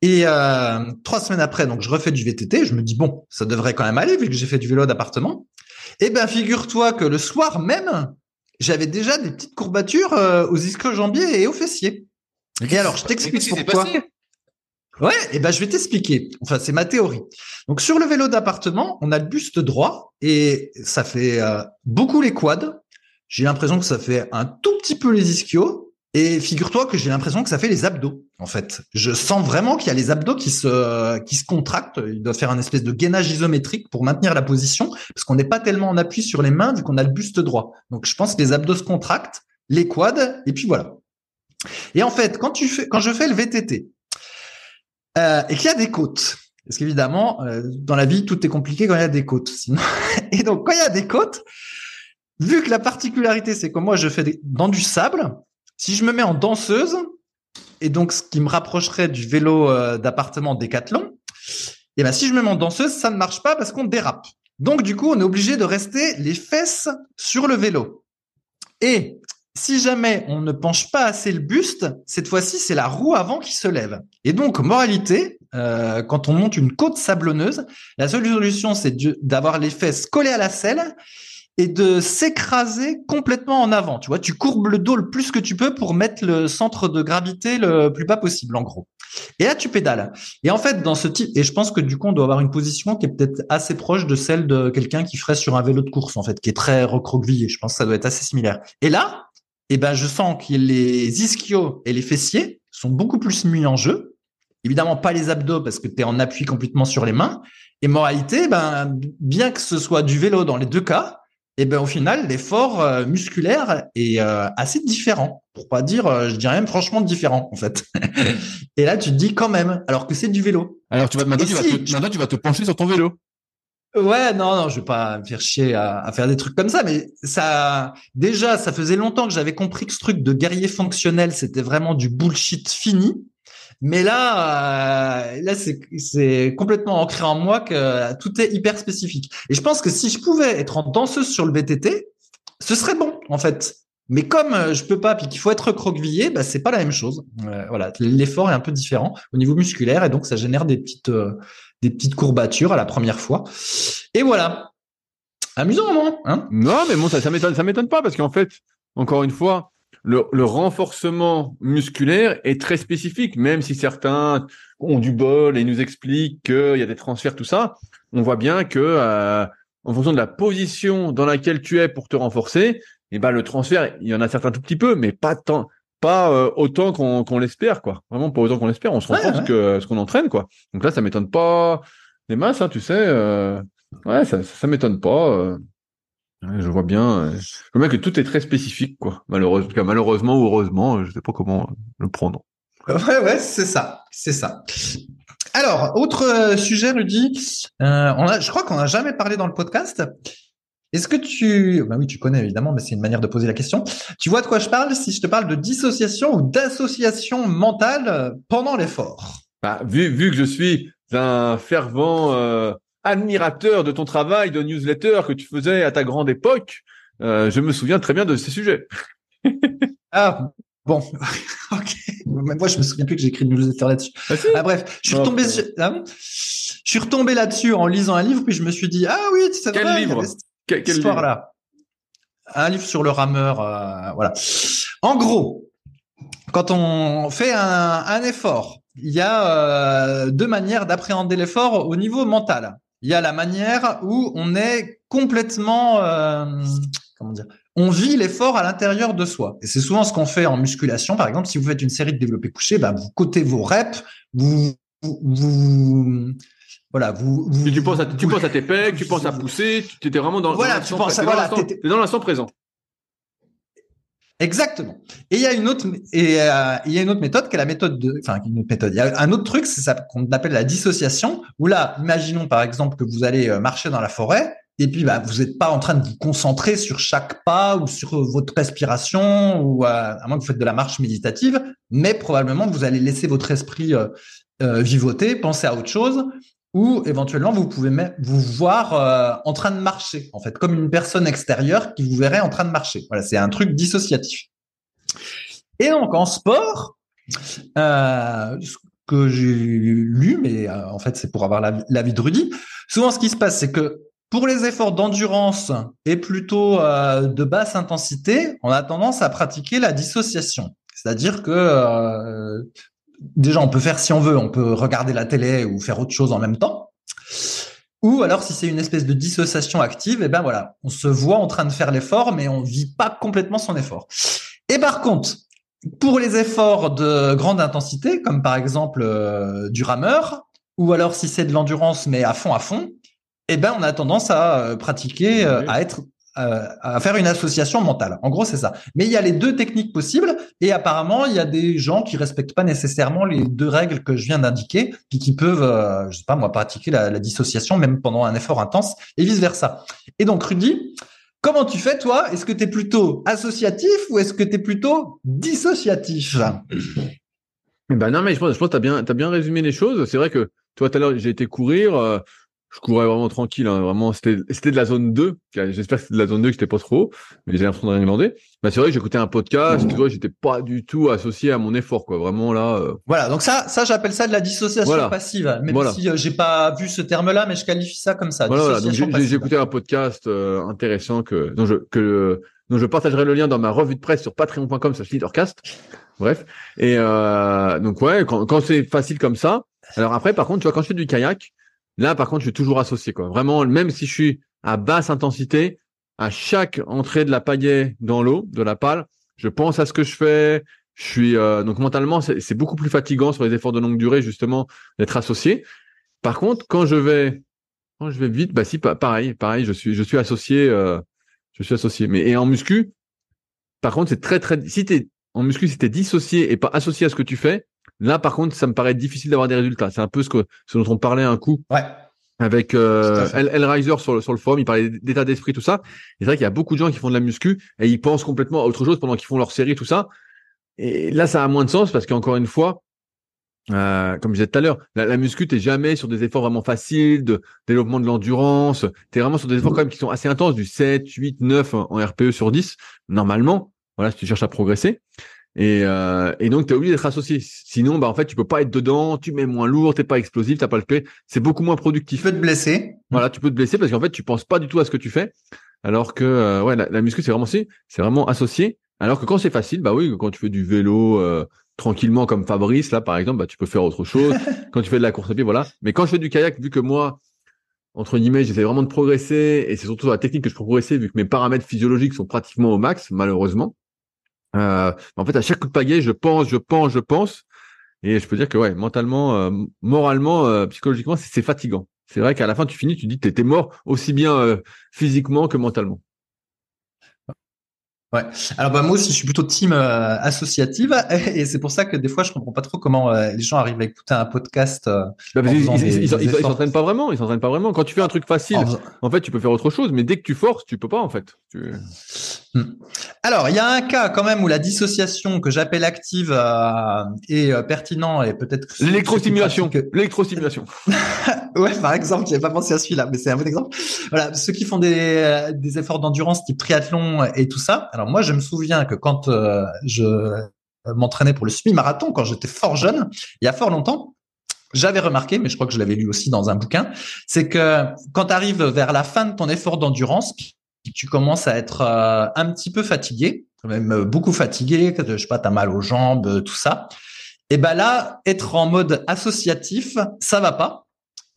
Et euh, trois semaines après, donc, je refais du VTT. Je me dis bon, ça devrait quand même aller vu que j'ai fait du vélo d'appartement. Eh ben, figure-toi que le soir même, j'avais déjà des petites courbatures euh, aux ischio-jambiers et aux fessiers. Et alors, je t'explique pourquoi. Ouais, et eh ben je vais t'expliquer. Enfin, c'est ma théorie. Donc sur le vélo d'appartement, on a le buste droit et ça fait euh, beaucoup les quads. J'ai l'impression que ça fait un tout petit peu les ischios et figure-toi que j'ai l'impression que ça fait les abdos. En fait, je sens vraiment qu'il y a les abdos qui se qui se contractent. Il doit faire un espèce de gainage isométrique pour maintenir la position parce qu'on n'est pas tellement en appui sur les mains vu qu'on a le buste droit. Donc je pense que les abdos se contractent, les quads et puis voilà. Et en fait, quand tu fais quand je fais le VTT, euh, et qu'il y a des côtes. Parce qu'évidemment, euh, dans la vie, tout est compliqué quand il y a des côtes. Et donc, quand il y a des côtes, vu que la particularité, c'est que moi, je fais dans du sable, si je me mets en danseuse, et donc ce qui me rapprocherait du vélo euh, d'appartement Décathlon, et eh ben si je me mets en danseuse, ça ne marche pas parce qu'on dérape. Donc du coup, on est obligé de rester les fesses sur le vélo. Et si jamais on ne penche pas assez le buste, cette fois-ci, c'est la roue avant qui se lève. Et donc, moralité, euh, quand on monte une côte sablonneuse, la seule solution, c'est d'avoir les fesses collées à la selle et de s'écraser complètement en avant. Tu vois, tu courbes le dos le plus que tu peux pour mettre le centre de gravité le plus bas possible, en gros. Et là, tu pédales. Et en fait, dans ce type, et je pense que du coup, on doit avoir une position qui est peut-être assez proche de celle de quelqu'un qui ferait sur un vélo de course, en fait, qui est très recroquevillé. Je pense que ça doit être assez similaire. Et là, eh ben, je sens que les ischios et les fessiers sont beaucoup plus mis en jeu. Évidemment, pas les abdos parce que tu es en appui complètement sur les mains. Et moralité, ben, bien que ce soit du vélo dans les deux cas, eh ben, au final, l'effort euh, musculaire est euh, assez différent. Pour pas dire, euh, je dirais même franchement différent, en fait. et là, tu te dis quand même, alors que c'est du vélo. Alors, tu vas, maintenant, tu, vas te, maintenant, tu vas te pencher sur ton vélo. Ouais, non, non, je vais pas me faire chier à, faire des trucs comme ça, mais ça, déjà, ça faisait longtemps que j'avais compris que ce truc de guerrier fonctionnel, c'était vraiment du bullshit fini. Mais là, euh, là, c'est complètement ancré en moi que tout est hyper spécifique. Et je pense que si je pouvais être en danseuse sur le VTT, ce serait bon, en fait. Mais comme euh, je peux pas, puis qu'il faut être recroquevillé, bah c'est pas la même chose. Euh, voilà, l'effort est un peu différent au niveau musculaire et donc ça génère des petites des petites courbatures à la première fois. Et voilà. Amusant, non hein? Non, mais bon, ça, ça m'étonne, ça m'étonne pas parce qu'en fait, encore une fois, le, le, renforcement musculaire est très spécifique, même si certains ont du bol et nous expliquent qu'il y a des transferts, tout ça. On voit bien que euh, en fonction de la position dans laquelle tu es pour te renforcer, eh ben le transfert, il y en a certains tout petit peu, mais pas tant, pas euh, autant qu'on l'espère, quoi. Vraiment pas autant qu'on l'espère. On se rend compte que ce qu'on entraîne, quoi. Donc là, ça m'étonne pas des masses, hein, tu sais. Euh, ouais, ça, ça m'étonne pas. Euh. je vois bien, je vois bien que tout est très spécifique, quoi. Malheureusement, malheureusement ou heureusement, je sais pas comment le prendre. Ouais, ouais, c'est ça, c'est ça. Alors, autre sujet, Rudy. on a, je crois qu'on n'a jamais parlé dans le podcast. Est-ce que tu, bah oui, tu connais évidemment, mais c'est une manière de poser la question. Tu vois de quoi je parle si je te parle de dissociation ou d'association mentale pendant l'effort? Bah, vu, vu que je suis un fervent euh, admirateur de ton travail de newsletter que tu faisais à ta grande époque, euh, je me souviens très bien de ces sujets. ah bon, ok. Moi, je me souviens plus que j'ai écrit une newsletter là-dessus. Ah, ah, bref, je suis retombé, ah je suis retombé là-dessus en lisant un livre, puis je me suis dit ah oui, ça Quel livre? Quel, histoire là Un livre sur le rameur, euh, voilà. En gros, quand on fait un, effort, il y a euh, deux manières d'appréhender l'effort au niveau mental. Il y a la manière où on est complètement, euh, comment dire, on vit l'effort à l'intérieur de soi. Et c'est souvent ce qu'on fait en musculation. Par exemple, si vous faites une série de développés couchés, bah, vous cotez vos reps, vous, vous, voilà, vous, tu penses à, tu penses à tes pecs, tu penses à pousser, tu étais vraiment dans, voilà, tu penses à, voilà, dans l'instant présent. Exactement. Et il y a une autre et euh, il y a une autre méthode qui est la méthode de enfin une autre méthode. Il y a un autre truc, c'est ça qu'on appelle la dissociation où là, imaginons par exemple que vous allez euh, marcher dans la forêt et puis bah vous n'êtes pas en train de vous concentrer sur chaque pas ou sur votre respiration ou euh, à moins que vous faites de la marche méditative, mais probablement vous allez laisser votre esprit vivoter, penser à autre chose ou éventuellement vous pouvez vous voir euh, en train de marcher, en fait, comme une personne extérieure qui vous verrait en train de marcher. Voilà, c'est un truc dissociatif. Et donc en sport, euh, ce que j'ai lu, mais euh, en fait c'est pour avoir l'avis de Rudy, souvent ce qui se passe, c'est que Pour les efforts d'endurance et plutôt de basse intensité, on a tendance à pratiquer la dissociation. C'est-à-dire que déjà, on peut faire si on veut, on peut regarder la télé ou faire autre chose en même temps. Ou alors, si c'est une espèce de dissociation active, et eh ben voilà, on se voit en train de faire l'effort, mais on vit pas complètement son effort. Et par contre, pour les efforts de grande intensité, comme par exemple euh, du rameur, ou alors si c'est de l'endurance mais à fond à fond, eh ben on a tendance à euh, pratiquer, euh, à être à faire une association mentale. En gros, c'est ça. Mais il y a les deux techniques possibles et apparemment, il y a des gens qui respectent pas nécessairement les deux règles que je viens d'indiquer, puis qui peuvent, je sais pas moi, pratiquer la, dissociation même pendant un effort intense et vice versa. Et donc, Rudy, Comment tu fais, toi? Est-ce que tu es plutôt associatif ou est-ce que tu es plutôt dissociatif? Ben non, mais je pense, je pense que tu as bien, as bien résumé les choses. C'est vrai que, toi, tout à l'heure, j'ai été courir. Euh, je courais vraiment tranquille, hein, vraiment, c'était, c'était de la zone 2. J'espère que c'était de la zone 2, que j'étais pas trop mais j'ai l'impression de rien. Bah, c'est vrai que j'écoutais un podcast, tu vois, j'étais pas du tout associé à mon effort, quoi. Vraiment, là. Euh. Voilà. Donc ça, ça, j'appelle ça de la dissociation passive. Même si euh, j'ai pas vu ce terme-là, mais je qualifie ça comme ça. Voilà, Donc, j'ai, écouté un podcast euh, intéressant que, dont je, que, dont je partagerai le lien dans ma revue de presse sur patreon.com slash leadercast. Bref. Et, donc, ouais, quand, quand c'est facile comme ça. Alors après, par contre, tu vois, quand je fais du kayak, Là, par contre, je suis toujours associé, quoi. Vraiment, même si je suis à basse intensité, à chaque entrée de la pagaie dans l'eau, de la pale, je pense à ce que je fais. Je suis euh, donc mentalement, c'est beaucoup plus fatigant sur les efforts de longue durée, justement, d'être associé. Par contre, quand je vais, quand je vais vite, bah si, pareil, pareil, je suis, je suis associé, euh, je suis associé. Mais et en muscu, par contre, c'est très très. Si t'es en muscu, si t'es dissocié et pas associé à ce que tu fais, Là, par contre, ça me paraît difficile d'avoir des résultats. C'est un peu ce, que, ce dont on parlait un coup. Ouais. Avec euh, El, Riser sur le, sur le forum, il parlait d'état d'esprit, tout ça. C'est vrai qu'il y a beaucoup de gens qui font de la muscu et ils pensent complètement à autre chose pendant qu'ils font leur série, tout ça. Et là, ça a moins de sens parce qu'encore une fois, euh, comme je disais tout à l'heure, la, la muscu, t'es jamais sur des efforts vraiment faciles, de développement de l'endurance. T'es vraiment sur des efforts quand même qui sont assez intenses, du 7, 8, 9 en RPE sur 10, normalement. Voilà, si tu cherches à progresser. Et, euh, et donc, tu es obligé d'être associé. Sinon, bah, en fait, tu peux pas être dedans, tu mets moins lourd, t'es pas explosif, t'as pas le P. C'est beaucoup moins productif. Tu peux te blesser. Voilà, tu peux te blesser parce qu'en fait, tu penses pas du tout à ce que tu fais. Alors que, euh, ouais, la, muscu, c'est vraiment, c'est vraiment associé. Alors que quand c'est facile, bah oui, quand tu fais du vélo, euh, tranquillement comme Fabrice, là, par exemple, bah, tu peux faire autre chose. quand tu fais de la course à pied, voilà. Mais quand je fais du kayak, vu que moi, entre guillemets, j'essaie vraiment de progresser et c'est surtout la technique que je peux progresser vu que mes paramètres physiologiques sont pratiquement au max, malheureusement. Euh, en fait, à chaque coup de pagaie, je pense, je pense, je pense. Et je peux dire que ouais, mentalement, euh, moralement, euh, psychologiquement, c'est fatigant. C'est vrai qu'à la fin, tu finis, tu dis que tu étais mort aussi bien physiquement que mentalement. Ouais. Alors bah moi aussi je suis plutôt team euh, associative et c'est pour ça que des fois je comprends pas trop comment euh, les gens arrivent à écouter un podcast. Euh, bah, ils s'entraînent pas vraiment, ils s'entraînent pas vraiment. Quand tu fais un truc facile, en... fait tu peux faire autre chose, mais dès que tu forces, tu peux pas en fait. Hmm. Alors il y a un cas quand même où la dissociation que j'appelle active est pertinent et peut-être l'électrostimulation. Que... L'électrostimulation. ouais par exemple, j'avais pas pensé à celui-là, mais c'est un bon exemple. Voilà ceux qui font des, des efforts d'endurance type triathlon et tout ça alors moi, je me souviens que quand euh, je m'entraînais pour le semi-marathon, quand j'étais fort jeune, il y a fort longtemps, j'avais remarqué, mais je crois que je l'avais lu aussi dans un bouquin, c'est que quand tu arrives vers la fin de ton effort d'endurance, tu commences à être euh, un petit peu fatigué, même beaucoup fatigué, je sais pas, tu as mal aux jambes, tout ça. Et ben là, être en mode associatif, ça va pas.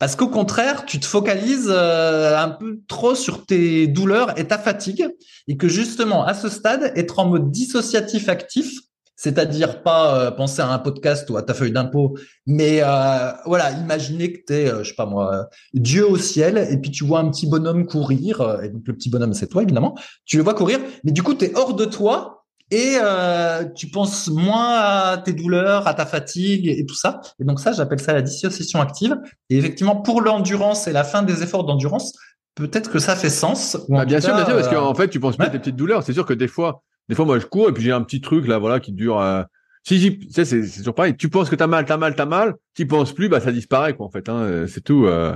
Parce qu'au contraire, tu te focalises euh, un peu trop sur tes douleurs et ta fatigue, et que justement, à ce stade, être en mode dissociatif actif, c'est-à-dire pas euh, penser à un podcast ou à ta feuille d'impôt, mais euh, voilà, imaginer que tu es, je sais pas moi, Dieu au ciel, et puis tu vois un petit bonhomme courir, et donc le petit bonhomme, c'est toi, évidemment, tu le vois courir, mais du coup, tu es hors de toi, et euh, tu penses moins à tes douleurs, à ta fatigue et, tout ça. Et donc ça, j'appelle ça la dissociation active. Et effectivement, pour l'endurance et la fin des efforts d'endurance, peut-être que ça fait sens. Bah, bien sûr, bien sûr, parce qu'en fait, tu penses pas à tes petites douleurs. C'est sûr que des fois, des fois, moi, je cours et puis j'ai un petit truc là, voilà, qui dure. Euh... Si, tu sais, c'est toujours pareil. Tu penses que t'as mal, t'as mal, t'as mal. Tu penses plus, bah ça disparaît quoi. En fait, hein, c'est tout. Euh...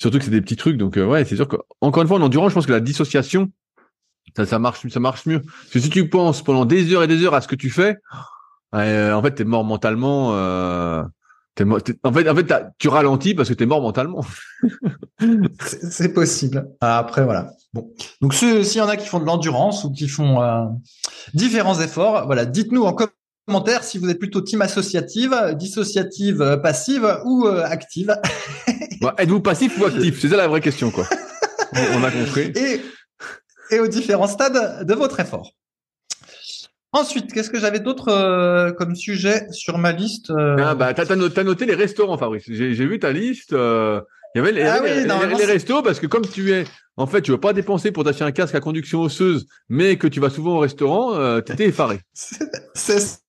Surtout que c'est des petits trucs. Donc euh, ouais, c'est sûr que encore une fois, en endurance, je pense que la dissociation ça, ça marche, ça marche mieux. Parce que si tu penses pendant des heures et des heures à ce que tu fais, euh, en fait, t'es mort mentalement. Euh, en fait, en fait, tu ralentis parce que t'es mort mentalement. c'est possible. Après, voilà. Bon. Donc, s'il y en a qui font de l'endurance ou qui font euh, différents efforts, voilà, dites-nous en commentaire si vous êtes plutôt team associative, dissociative, euh, passive ou active. Êtes-vous passif ou actif? C'est ça la vraie question, quoi. On a compris. Et, et aux différents stades de votre effort. Ensuite, qu'est-ce que j'avais d'autre euh, comme sujet sur ma liste euh Ah bah t'as, as noté les restaurants, Fabrice. J'ai, vu ta liste. Euh, il y avait les, ah les, restos parce que comme tu es, en fait, tu veux pas dépenser pour t'acheter un casque à conduction osseuse, mais que tu vas souvent au restaurant, euh, t'étais effaré. c'est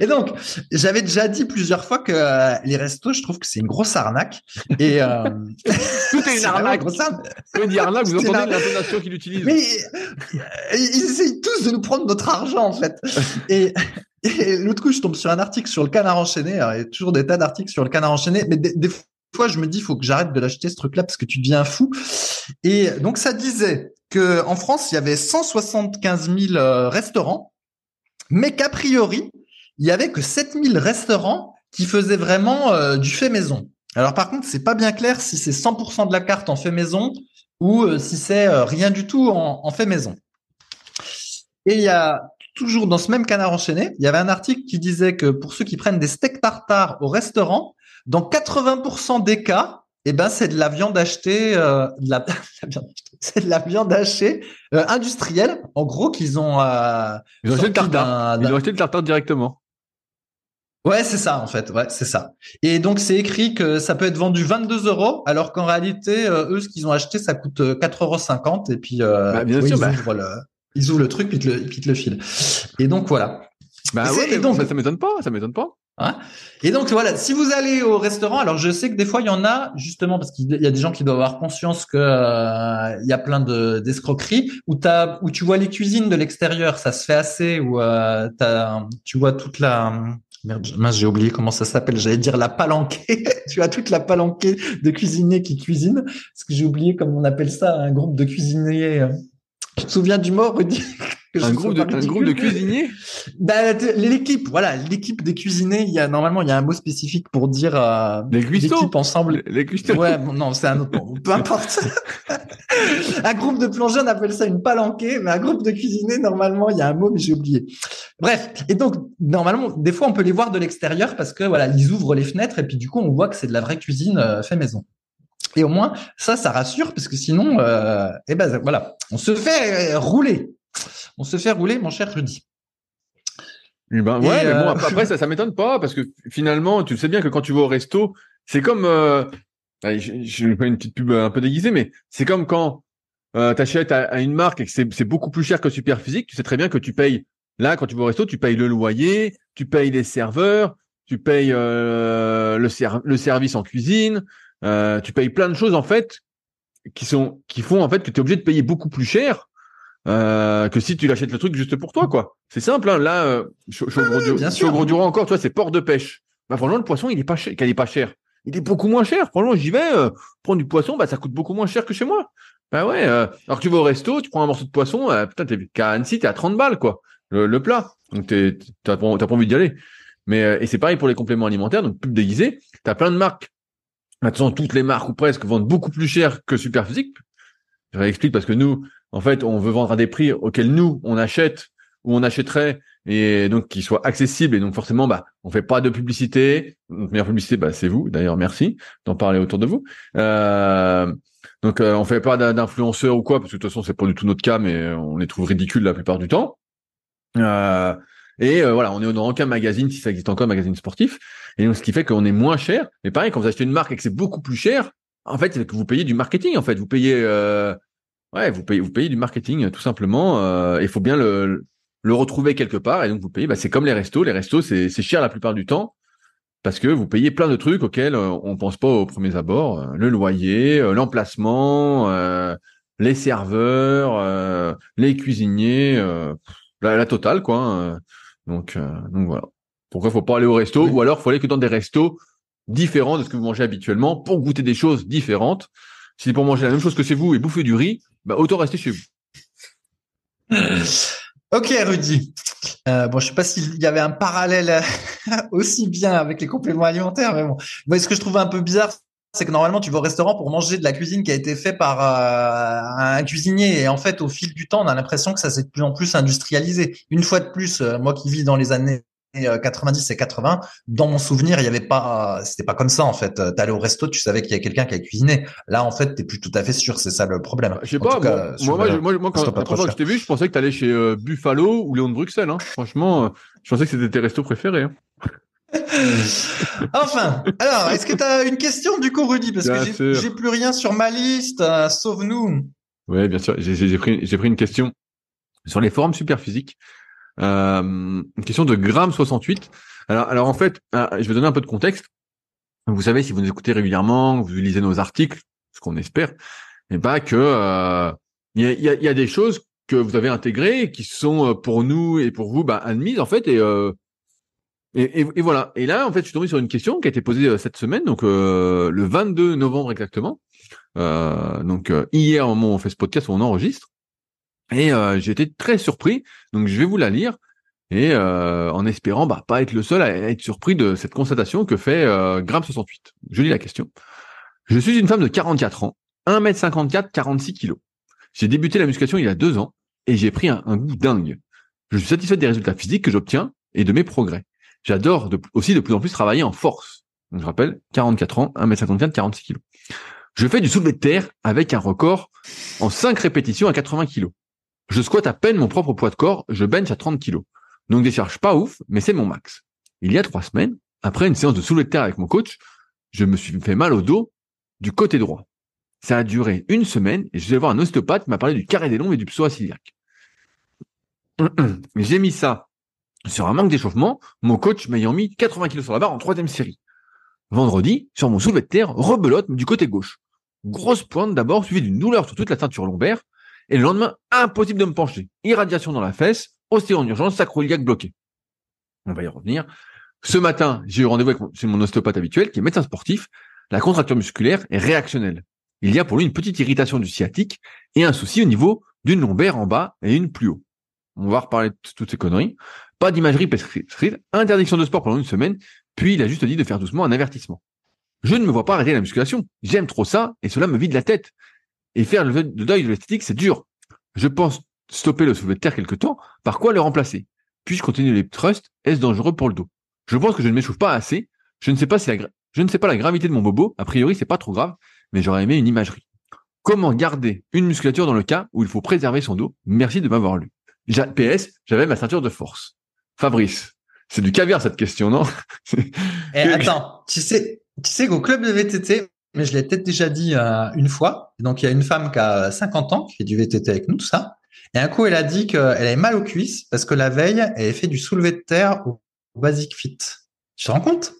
et donc, j'avais déjà dit plusieurs fois que euh, les restos, je trouve que c'est une grosse arnaque. Et euh, tout est une arnaque. On dit arnaque, vous entendez l'intonation qu'il utilise. Mais euh, ils essayent tous de nous prendre notre argent en fait. et, l'autre coup, je tombe sur un article sur le canard enchaîné. il y a toujours des tas d'articles sur le canard enchaîné, mais des, fois, je me dis, il faut que j'arrête de l'acheter ce truc-là parce que tu deviens fou. Et donc, ça disait que en France, il y avait 175 000 restaurants mais qu'a priori, il y avait que 7000 restaurants qui faisaient vraiment euh, du fait maison. Alors par contre, c'est pas bien clair si c'est 100% de la carte en fait maison ou euh, si c'est euh, rien du tout en, fait maison. Et il y a toujours dans ce même canard enchaîné, il y avait un article qui disait que pour ceux qui prennent des steaks tartare au restaurant, dans 80% des cas, eh ben c'est de la viande achetée, c'est de la viande hachée industrielle. En gros, qu'ils ont, ils ont acheté le tartare. Ils ont acheté le tartare directement. Ouais, c'est ça en fait. Ouais, c'est ça. Et donc c'est écrit que ça peut être vendu 22 euros, alors qu'en réalité, euh, eux, ce qu'ils ont acheté, ça coûte 4,50 euh, euros. Et puis, euh, bah, bien sûr, ils, bah. ouvrent le, ils ouvrent le truc, puis te le, puis te le filent. Et donc voilà. Bah ouais, donc, ça, ça m'étonne pas, ça m'étonne pas. Hein et donc voilà, si vous allez au restaurant, alors je sais que des fois il y en a justement parce qu'il y a des gens qui doivent avoir conscience que euh, il y a plein de d'escroqueries où où tu vois les cuisines de l'extérieur, ça se fait assez où euh, tu vois toute la Merde, j'ai oublié comment ça s'appelle. J'allais dire la palanquée. tu as toute la palanquée de cuisiniers qui cuisinent. Parce que j'ai oublié comment on appelle ça, un groupe de cuisiniers. Euh. Tu te souviens du mot, Rudy? Un groupe, de, un groupe de cuisiniers? Bah, L'équipe, voilà, l'équipe des cuisiniers, il y a normalement il y a un mot spécifique pour dire euh, les l'équipe ensemble. Les, les Ouais, non, c'est un autre mot. Peu importe. un groupe de plongeurs, on appelle ça une palanquée, mais un groupe de cuisiniers, normalement, il y a un mot, mais j'ai oublié. Bref, et donc normalement, des fois, on peut les voir de l'extérieur parce que voilà, ils ouvrent les fenêtres et puis du coup, on voit que c'est de la vraie cuisine euh, fait maison. Et au moins, ça, ça rassure parce que sinon, euh, eh ben voilà, on se fait euh, rouler on se fait rouler, mon cher Rudy. Eh ben, ouais, mais bon, euh, après, ça, ça m'étonne pas parce que finalement, tu sais bien que quand tu vas au resto, c'est comme, euh, je, vais pas une petite pub un peu déguisée, mais c'est comme quand euh, tu achètes à, une marque et que c'est beaucoup plus cher que Super Physique, tu sais très bien que tu payes, là, quand tu vas au resto, tu payes le loyer, tu payes les serveurs, tu payes euh, le, le service en cuisine, tu payes plein de choses en fait qui sont qui font en fait que tu es obligé de payer beaucoup plus cher euh, que si tu l'achètes le truc juste pour toi, quoi. C'est simple, hein. Là, euh, au gros, durant encore, toi, c'est port de pêche. Bah, franchement, le poisson, il est pas cher, il est pas cher. Il est beaucoup moins cher. Franchement, j'y vais, euh, prendre du poisson, bah, ça coûte beaucoup moins cher que chez moi. Bah ouais, euh, alors que tu vas au resto, tu prends un morceau de poisson, euh, putain, t'es, qu'à Annecy, t'es à 30 balles, quoi. Le, plat. Donc, t'es, t'as, pas, pas envie d'y aller. Mais, euh, et c'est pareil pour les compléments alimentaires, donc, pub déguisé. T'as plein de marques. Maintenant, toutes les marques ou presque vendent beaucoup plus cher que Superphysique. Je réexplique parce que nous, en fait, on veut vendre à des prix auxquels nous, on achète ou on achèterait et donc qui soient accessibles. Et donc forcément, bah, on fait pas de publicité. Notre meilleure publicité, bah, c'est vous. D'ailleurs, merci d'en parler autour de vous. Euh, donc euh, on fait pas d'influenceurs ou quoi, parce que de toute façon, c'est pas du tout notre cas, mais on les trouve ridicules la plupart du temps. Euh, et euh, voilà, on est dans aucun magazine, si ça existe encore, magazine sportif. Et donc, ce qui fait qu'on est moins cher. Mais pareil, quand vous achetez une marque et que c'est beaucoup plus cher, en fait, c'est que vous payez du marketing. En fait, vous payez euh, Ouais, vous payez, vous payez du marketing tout simplement. Euh, il faut bien le, le retrouver quelque part et donc vous payez. Bah, c'est comme les restos. Les restos, c'est, c'est cher la plupart du temps parce que vous payez plein de trucs auxquels euh, on pense pas aux premiers abords. Euh, le loyer, euh, l'emplacement, les serveurs, les cuisiniers, la, la, totale quoi. Hein. Donc, donc voilà. Pourquoi faut pas aller au resto ou alors faut aller que dans des restos différents de ce que vous mangez habituellement pour goûter des choses différentes. Si c'est pour manger la même chose que chez vous et bouffer du riz, bah, autant rester chez vous. ok, Rudy. Euh, bon, je sais pas s'il y avait un parallèle aussi bien avec les compléments alimentaires, mais bon. Moi, ce que je trouve un peu bizarre, c'est que normalement, tu vas au restaurant pour manger de la cuisine qui a été faite par euh, un cuisinier. Et en fait, au fil du temps, on a l'impression que ça s'est de plus en plus industrialisé. Une fois de plus, euh, moi qui vis dans les années 90 et 80, dans mon souvenir, il y avait pas, c'était pas comme ça en fait. T'allais au resto, tu savais qu'il y a quelqu'un qui a cuisiné. Là, en fait, t'es plus tout à fait sûr. C'est ça le problème. Je sais pas. moi, moi, moi, quand, je t'ai vu, je pensais que t'allais chez Buffalo ou Léon de Bruxelles. Hein. Franchement, je pensais que c'était tes restos préférés. Hein. enfin, alors, est-ce que tu as une question du coup, Rudy? Parce que j'ai plus rien sur ma liste, euh, sauve-nous. Oui, bien sûr. J'ai pris, pris une question sur les forums superphysiques. Euh, une question de Gram 68. Alors, alors en fait, euh, je vais donner un peu de contexte. Vous savez, si vous nous écoutez régulièrement, vous lisez nos articles, ce qu'on espère, et eh ben que euh, il y, a, y, a, des choses que vous avez intégrées qui sont pour nous et pour vous bah, admises en fait et et, et, voilà. Et là, en fait, je suis tombé sur une question qui a été posée cette semaine, donc euh, le 22 novembre exactement. Euh, donc hier, au moment où on fait ce podcast, où on enregistre. Et j'ai été très surpris. Donc je vais vous la lire et en espérant bah, pas être le seul à être surpris de cette constatation que fait Gram 68. Je lis la question. Je suis une femme de 44 ans, 1m54, 46 kg. J'ai débuté la musculation il y a deux ans et j'ai pris un, goût dingue. Je suis satisfait des résultats physiques que j'obtiens et de mes progrès. J'adore aussi de plus en plus travailler en force. Donc, je rappelle, 44 ans, 1m54, 46 kg. Je fais du soulevé de terre avec un record en 5 répétitions à 80 kg. Je squatte à peine mon propre poids de corps, je bench à 30 kg. Donc des charges pas ouf, mais c'est mon max. Il y a trois semaines, après une séance de soulevé de terre avec mon coach, je me suis fait mal au dos du côté droit. Ça a duré une semaine et je vais voir un ostéopathe qui m'a parlé du carré des longs et du psoas. J'ai mis ça sur un manque d'échauffement, mon coach m'ayant mis 80 kg sur la barre en troisième série. Vendredi, sur mon soulevé de terre, rebelote du côté gauche. Grosse pointe d'abord, suivie d'une douleur sur toute la ceinture lombaire, et le lendemain, impossible de me pencher. Irradiation dans la fesse, ostéo en urgence, bloqué. On va y revenir. Ce matin, j'ai eu rendez-vous avec mon, mon ostéopathe habituel, qui est médecin sportif. La contracture musculaire est réactionnelle. Il y a pour lui une petite irritation du sciatique et un souci au niveau d'une lombaire en bas et une plus haut. On va reparler de toutes ces conneries. Pas d'imagerie prescrite, interdiction de sport pendant une semaine, puis il a juste dit de faire doucement un avertissement. Je ne me vois pas arrêter la musculation. J'aime trop ça et cela me vide la tête. Et faire le deuil de l'esthétique, c'est dur. Je pense stopper le soulevé de terre quelque temps. Par quoi le remplacer? Puis-je continuer les thrusts Est-ce dangereux pour le dos? Je pense que je ne m'échauffe pas assez. Je ne sais pas si la, je ne sais pas la gravité de mon bobo. A priori, c'est pas trop grave, mais j'aurais aimé une imagerie. Comment garder une musculature dans le cas où il faut préserver son dos? Merci de m'avoir lu. PS, j'avais ma ceinture de force. Fabrice, c'est du caviar cette question, non? Eh, Attends, tu sais, tu sais qu'au club de VTT, mais je l'ai peut-être déjà dit euh, une fois. Donc il y a une femme qui a 50 ans qui fait du VTT avec nous, tout ça. Et un coup, elle a dit qu'elle avait mal aux cuisses parce que la veille, elle avait fait du soulevé de terre au Basic Fit. Tu te rends compte?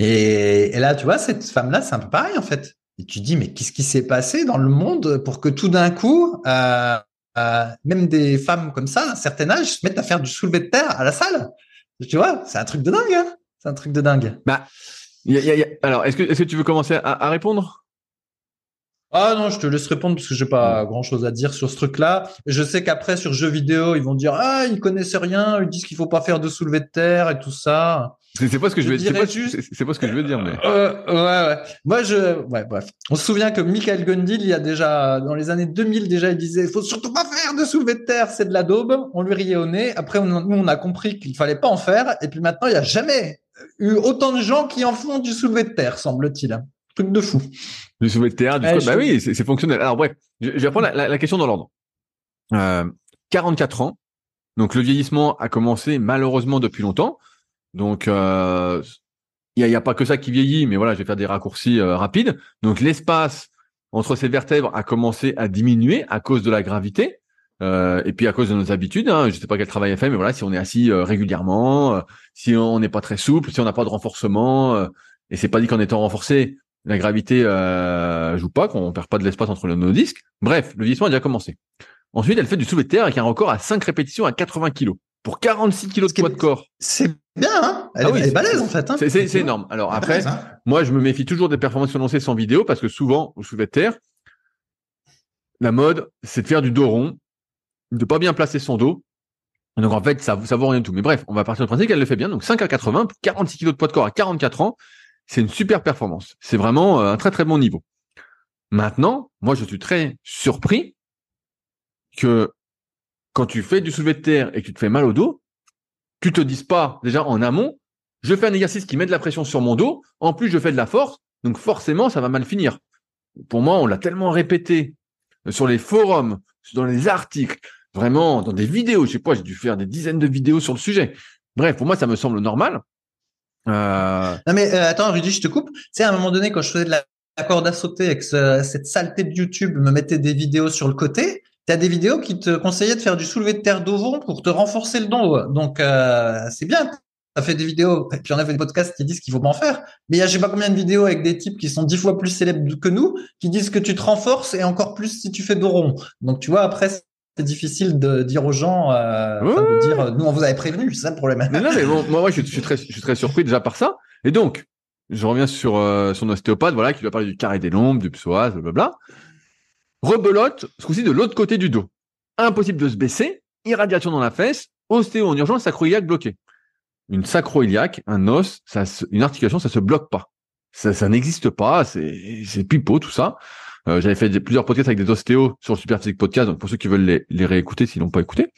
Et, là, tu vois, cette femme-là, c'est un peu pareil en fait. Et tu dis, mais qu'est-ce qui s'est passé dans le monde pour que tout d'un coup, euh, euh, même des femmes comme ça, d'un certain âge, se mettent à faire du soulevé de terre à la salle? Tu vois, c'est un truc de dingue. Hein? C'est un truc de dingue. Bah, alors, est-ce que, est-ce que tu veux commencer à répondre? Ah non, je te laisse répondre parce que j'ai pas grand chose à dire sur ce truc-là. Je sais qu'après sur jeux vidéo, ils vont dire ah ils connaissent rien, ils disent qu'il faut pas faire de soulevé de terre et tout ça. C'est pas ce que je, veux dire. C'est pas, ce que je veux dire, mais. Euh, ouais, ouais. Moi, je, ouais, bref. On se souvient que Michael Gundil, il y a déjà, dans les années 2000, déjà, il disait, il faut surtout pas faire de soulevé de terre, c'est de la daube. On lui riait au nez. Après, on, nous, on a compris qu'il fallait pas en faire. Et puis maintenant, il y a jamais eu autant de gens qui en font du soulevé de terre, semble-t-il. Truc de fou. Du soulevé de terre, du Bah oui, c'est fonctionnel. Alors bref, je, vais prendre la, la, question dans l'ordre. Euh, 44 ans. Donc le vieillissement a commencé malheureusement depuis longtemps. Donc euh, il n'y a, a, pas que ça qui vieillit, mais voilà, je vais faire des raccourcis euh, rapides. Donc l'espace entre ces vertèbres a commencé à diminuer à cause de la gravité. Euh, et puis à cause de nos habitudes, hein, je sais pas quel travail a fait, mais voilà, si on est assis euh, régulièrement, euh, si on n'est pas très souple, si on n'a pas de renforcement, et c'est pas dit qu'en étant renforcé, la gravité euh, joue pas, qu'on perd pas de l'espace entre nos disques. Bref, le vieillissement a déjà commencé. Ensuite, elle fait du soulevé de terre avec un record à 5 répétitions à 80 kg pour 46 kg de poids de corps. C'est bien, hein elle, ah est, balèze en fait. Hein c'est énorme. Alors après, hein. moi je me méfie toujours des performances annoncées sans vidéo parce que souvent au soulevé de terre, la mode c'est de faire du dos rond, de pas bien placer son dos. Donc en fait, ça, ça vaut rien du tout. Mais bref, on va partir du principe qu'elle le fait bien. Donc 5 à 80, 46 kilos de poids de corps à 44 ans, c'est une super performance. C'est vraiment euh, un très très bon niveau. Maintenant, moi je suis très surpris que quand tu fais du soulevé de terre et que tu te fais mal au dos, tu te dises pas déjà en amont, je fais un exercice qui met de la pression sur mon dos, en plus je fais de la force, donc forcément ça va mal finir. Pour moi, on l'a tellement répété sur les forums, dans les articles, vraiment dans des vidéos. Je sais pas, j'ai dû faire des dizaines de vidéos sur le sujet. Bref, pour moi, ça me semble normal. Euh... Non mais euh, attends, Rudy, je te coupe. Tu sais, à un moment donné, quand je faisais de la, corde à sauter avec cette saleté de YouTube, me mettait des vidéos sur le côté. Tu as des vidéos qui te conseillaient de faire du soulevé de terre d'ovon pour te renforcer le dos. Donc euh, c'est bien. Tu as fait des vidéos, et puis on a fait des podcasts qui disent qu'il faut pas en faire. Mais il y a je sais pas combien de vidéos avec des types qui sont dix fois plus célèbres que nous, qui disent que tu te renforces et encore plus si tu fais dos. Donc tu vois, après, c'est difficile de dire aux gens, euh, de dire, nous on vous avait prévenu, c'est ça le problème. Mais non, mais bon, moi, moi je, suis très, je suis très surpris déjà par ça. Et donc, je reviens sur euh, son ostéopathe, voilà, qui doit parler du carré des lombes, du psoas, blablabla. Rebelote, ce coup-ci de l'autre côté du dos. Impossible de se baisser, irradiation dans la fesse, ostéo en urgence, sacroiliaque bloqué. Une sacroiliaque, un os, ça, une articulation, ça se bloque pas. Ça, ça n'existe pas, c'est pipeau tout ça. Euh, j'avais fait plusieurs podcasts avec des ostéos sur le Super Physique Podcast, donc pour ceux qui veulent les, réécouter s'ils n'ont pas écouté.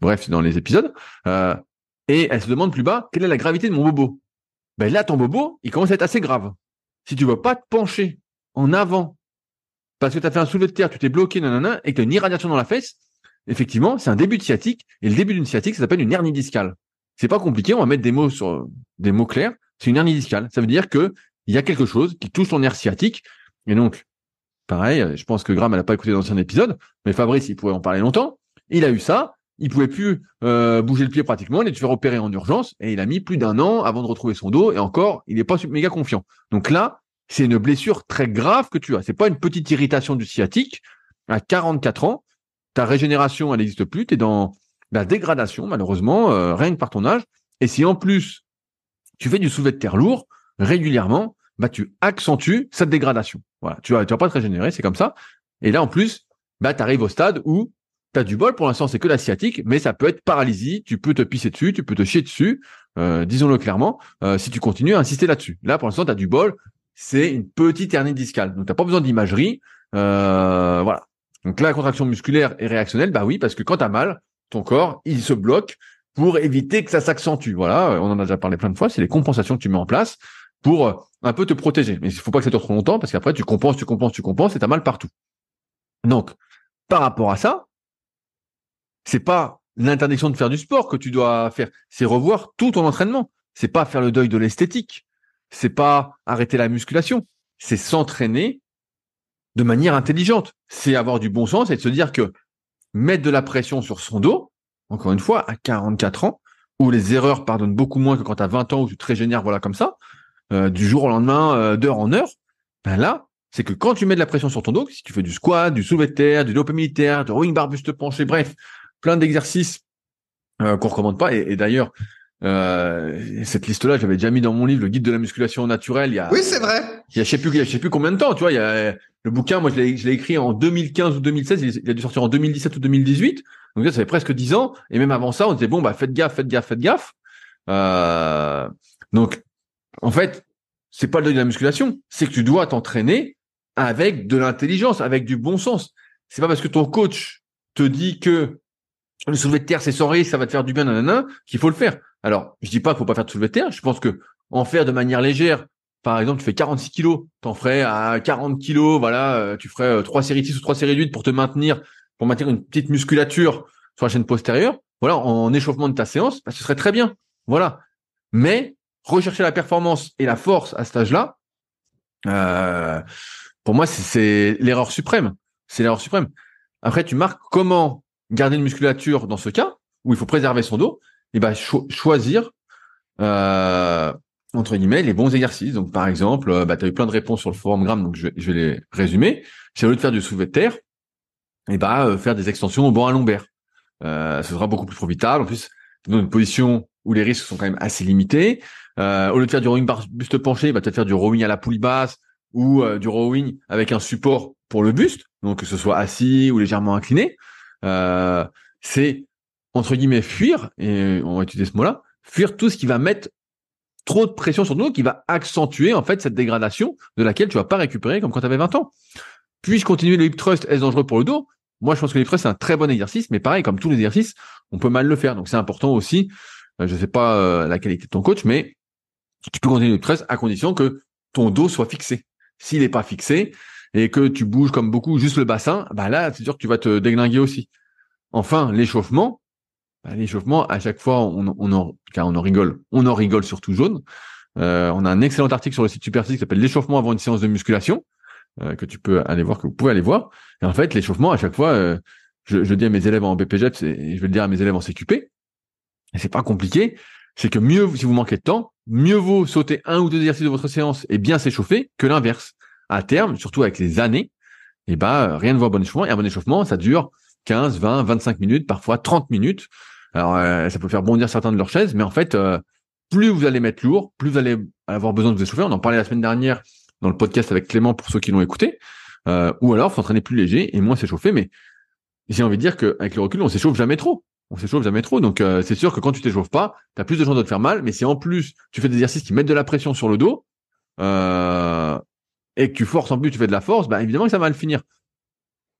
Bref, c'est dans les épisodes. Euh, et elle se demande plus bas, quelle est la gravité de mon bobo? Ben là, ton bobo, il commence à être assez grave. Si tu veux pas te pencher en avant parce que tu as fait un soulevé de terre, tu t'es bloqué, nanana, et que tu as une irradiation dans la fesse, effectivement, c'est un début de sciatique, et le début d'une sciatique, ça s'appelle une hernie discale. C'est pas compliqué, on va mettre des mots sur des mots clairs. C'est une hernie discale. Ça veut dire que il y a quelque chose qui touche ton nerf sciatique, et donc Pareil, je pense que Graham n'a pas écouté l'ancien épisode, mais Fabrice, il pouvait en parler longtemps. Il a eu ça, il pouvait plus euh, bouger le pied pratiquement, il dû faire opérer en urgence, et il a mis plus d'un an avant de retrouver son dos, et encore, il n'est pas méga confiant. Donc là, c'est une blessure très grave que tu as. C'est pas une petite irritation du sciatique. À 44 ans, ta régénération, elle n'existe plus, tu es dans la dégradation, malheureusement, euh, rien que par ton âge. Et si en plus, tu fais du soulevé de terre lourd régulièrement, bah, tu accentues cette dégradation. Voilà, tu vas, tu vas pas te régénérer, c'est comme ça. Et là, en plus, bah, tu arrives au stade où tu as du bol. Pour l'instant, c'est que la sciatique, mais ça peut être paralysie. Tu peux te pisser dessus, tu peux te chier dessus. Euh, disons-le clairement, euh, si tu continues à insister là-dessus. Là, pour l'instant, tu as du bol. C'est une petite hernie discale. Donc, tu pas besoin d'imagerie. Euh, voilà. Donc là, la contraction musculaire est réactionnelle. Bah oui, parce que quand tu as mal, ton corps, il se bloque pour éviter que ça s'accentue. Voilà, on en a déjà parlé plein de fois. C'est les compensations que tu mets en place pour euh, un peu te protéger. Mais il faut pas que ça dure trop longtemps parce qu'après tu compenses, tu compenses, tu compenses et t'as mal partout. Donc, par rapport à ça, c'est pas l'interdiction de faire du sport que tu dois faire, c'est revoir tout ton entraînement. C'est pas faire le deuil de l'esthétique, c'est pas arrêter la musculation, c'est s'entraîner de manière intelligente. C'est avoir du bon sens et de se dire que mettre de la pression sur son dos, encore une fois, à 44 ans, où les erreurs pardonnent beaucoup moins que quand tu as 20 ans où tu te régénères, voilà, comme ça, euh, du jour au lendemain, euh, d'heure en heure, ben là, c'est que quand tu mets de la pression sur ton dos, si tu fais du squat, du soulevé de terre, du développé militaire, du rowing bar buste penché, bref, plein d'exercices euh, qu'on recommande pas. Et, d'ailleurs, euh, cette liste-là, j'avais déjà mis dans mon livre, le guide de la musculation naturelle. Il y a, oui, c'est vrai. Il y a, je sais plus, je sais plus combien de temps, tu vois. Il y a le bouquin, moi, je l'ai, je l'ai écrit en 2015 ou 2016. Il, a dû sortir en 2017 ou 2018. Donc ça fait presque 10 ans. Et même avant ça, on disait bon, bah faites gaffe, faites gaffe, faites gaffe. Euh, donc en fait, c'est pas de la musculation, c'est que tu dois t'entraîner avec de l'intelligence, avec du bon sens. C'est pas parce que ton coach te dit que le soulevé de terre c'est sans risque, ça va te faire du bien, nanana, qu'il faut le faire. Alors, je dis pas qu'il faut pas faire de soulevé de terre. Je pense que en faire de manière légère, par exemple, tu fais 46 kilos, t'en ferais à 40 kilos, voilà, euh, tu ferais euh, trois séries 6 ou trois séries 8 pour te maintenir, pour maintenir une petite musculature sur la chaîne postérieure. Voilà, en échauffement de ta séance, bah, ce serait très bien. Voilà. Mais rechercher la performance et la force à cet âge-là, euh, pour moi, c'est l'erreur suprême. C'est l'erreur suprême. Après, tu marques comment garder une musculature dans ce cas où il faut préserver son dos. Et ben choisir euh, entre guillemets les bons exercices. Donc par exemple, euh, bah, tu as eu plein de réponses sur le forum Gram, donc je vais, les résumer. C'est au lieu de faire du soulevé de terre, et bah faire des extensions au banc à lombaire. ce sera beaucoup plus profitable. En plus, dans une position où les risques sont quand même assez limités. Euh, au lieu de faire du rowing buste penché, va peut-être faire du rowing à la poulie basse ou euh, du rowing avec un support pour le buste, donc que ce soit assis ou légèrement incliné. Euh, c'est entre guillemets, fuir, et on va utiliser ce mot-là, fuir tout ce qui va mettre trop de pression sur nous, qui va accentuer en fait cette dégradation de laquelle tu vas pas récupérer comme quand tu avais 20 ans. Puis-je continuer le hip thrust Est-ce dangereux pour le dos? Moi, je pense que le hip thrust c'est un très bon exercice, mais pareil, comme tous les exercices, on peut mal le faire. Donc c'est important aussi. Euh, je sais pas euh, la qualité de ton coach, mais tu peux continuer le thrust à condition que ton dos soit fixé. S'il n'est pas fixé et que tu bouges comme beaucoup juste le bassin, bah là, c'est sûr que tu vas te déglinguer aussi. Enfin, l'échauffement, bah, l'échauffement, à chaque fois, on, on en, car on en rigole, on en rigole surtout jaune. Euh, on a un excellent article sur le site Superphysique qui s'appelle l'échauffement avant une séance de musculation, euh, que tu peux aller voir, que vous pouvez aller voir. Et en fait, l'échauffement, à chaque fois, euh, je, je, dis à mes élèves en BPGEPS et je vais le dire à mes élèves en CQP, et c'est pas compliqué, c'est que mieux, si vous manquez de temps, mieux vaut sauter un ou deux exercices de votre séance et bien s'échauffer que l'inverse. À terme, surtout avec les années, eh ben, rien ne vaut bon échauffement. Et un bon échauffement, ça dure 15, 20, 25 minutes, parfois 30 minutes. Alors, euh, ça peut faire bondir certains de leurs chaises, mais en fait, euh, plus vous allez mettre lourd, plus vous allez avoir besoin de vous échauffer. On en parlait la semaine dernière dans le podcast avec Clément pour ceux qui l'ont écouté. Euh, ou alors, faut entraîner plus léger et moins s'échauffer. Mais j'ai envie de dire qu'avec le recul, on s'échauffe jamais trop. On s'échauffe jamais trop. Donc, euh, c'est sûr que quand tu t'échauffes pas, tu as plus de chances de te faire mal. Mais si en plus, tu fais des exercices qui mettent de la pression sur le dos, et que tu forces en plus, tu fais de la force, bah, évidemment que ça va le finir.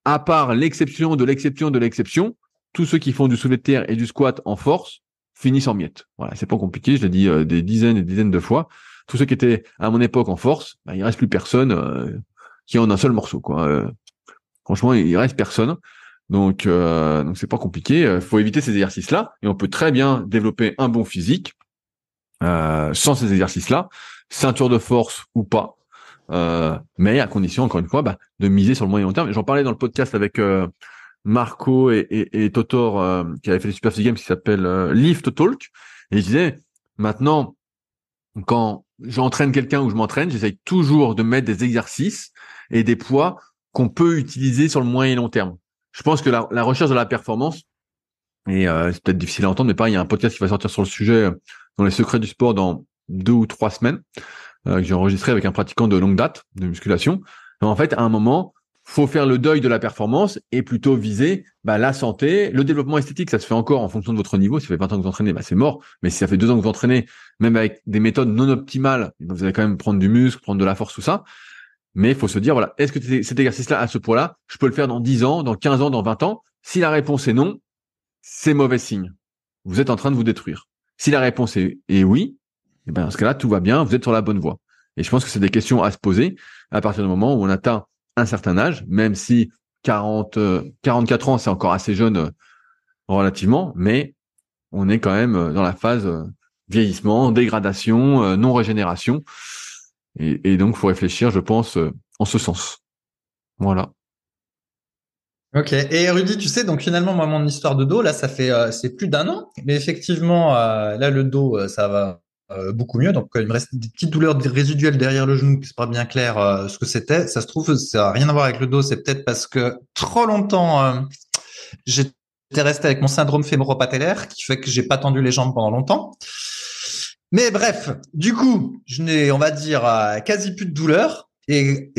À part l'exception de l'exception de l'exception, tous ceux qui font du soulevé de terre et du squat en force finissent en miettes. Voilà, c'est pas compliqué, je l'ai dit euh, des dizaines et des dizaines de fois. Tous ceux qui étaient à mon époque en force, bah, il reste plus personne euh, qui en un seul morceau. Quoi. Euh, franchement, il reste personne. Donc, donc c'est pas compliqué. Il faut éviter ces exercices-là et on peut très bien développer un bon physique sans ces exercices-là, ceinture de force ou pas. mais à condition, encore une fois, bah, de miser sur le moyen long terme. J'en parlais dans le podcast avec Marco et, et, et Totor euh, qui avait fait les Super Games qui s'appelle euh, Lift Talk et il disait maintenant quand j'entraîne quelqu'un ou je m'entraîne, j'essaye toujours de mettre des exercices et des poids qu'on peut utiliser sur le moyen et long terme. Je pense que la, recherche de la performance et euh, c'est peut-être difficile à entendre, mais pareil, il y a un podcast qui va sortir sur le sujet dans les secrets du sport dans deux ou trois semaines que j'ai enregistré avec un pratiquant de longue date de musculation. en fait, à un moment, faut faire le deuil de la performance et plutôt viser bah, la santé, le développement esthétique, ça se fait encore en fonction de votre niveau. Si ça fait 20 ans que vous entraînez, bah, c'est mort. Mais si ça fait deux ans que vous entraînez, même avec des méthodes non optimales, vous allez quand même prendre du muscle, prendre de la force, tout ça. Mais il faut se dire, voilà, est-ce que cet exercice-là, à ce point-là, je peux le faire dans 10 ans, dans 15 ans, dans 20 ans? Si la réponse est non, c'est mauvais signe. Vous êtes en train de vous détruire. Si la réponse est, oui, eh ben, dans ce cas-là, tout va bien, vous êtes sur la bonne voie. Et je pense que c'est des questions à se poser à partir du moment où on atteint un certain âge, même si 40, 44 euh, ans, c'est encore assez jeune euh, relativement, mais on est quand même euh, dans la phase vieillissement, dégradation, non-régénération. Et, et donc, faut réfléchir, je pense, en ce sens. Voilà. Ok. Et Rudy, tu sais, donc finalement, moi, mon histoire de dos, là, ça fait, c'est plus d'un an. Mais effectivement, là, le dos, ça va euh, beaucoup mieux. Donc, il me reste des petites douleurs résiduelles derrière le genou, c'est pas bien clair euh, ce que c'était. Ça se trouve, ça n'a rien à voir avec le dos. C'est peut-être parce que trop longtemps, euh, j'étais resté avec mon syndrome fémoro-patellaire, qui fait que j'ai pas tendu les jambes pendant longtemps. Mais bref, du coup, je n'ai, on va dire, quasi plus de douleur. Et,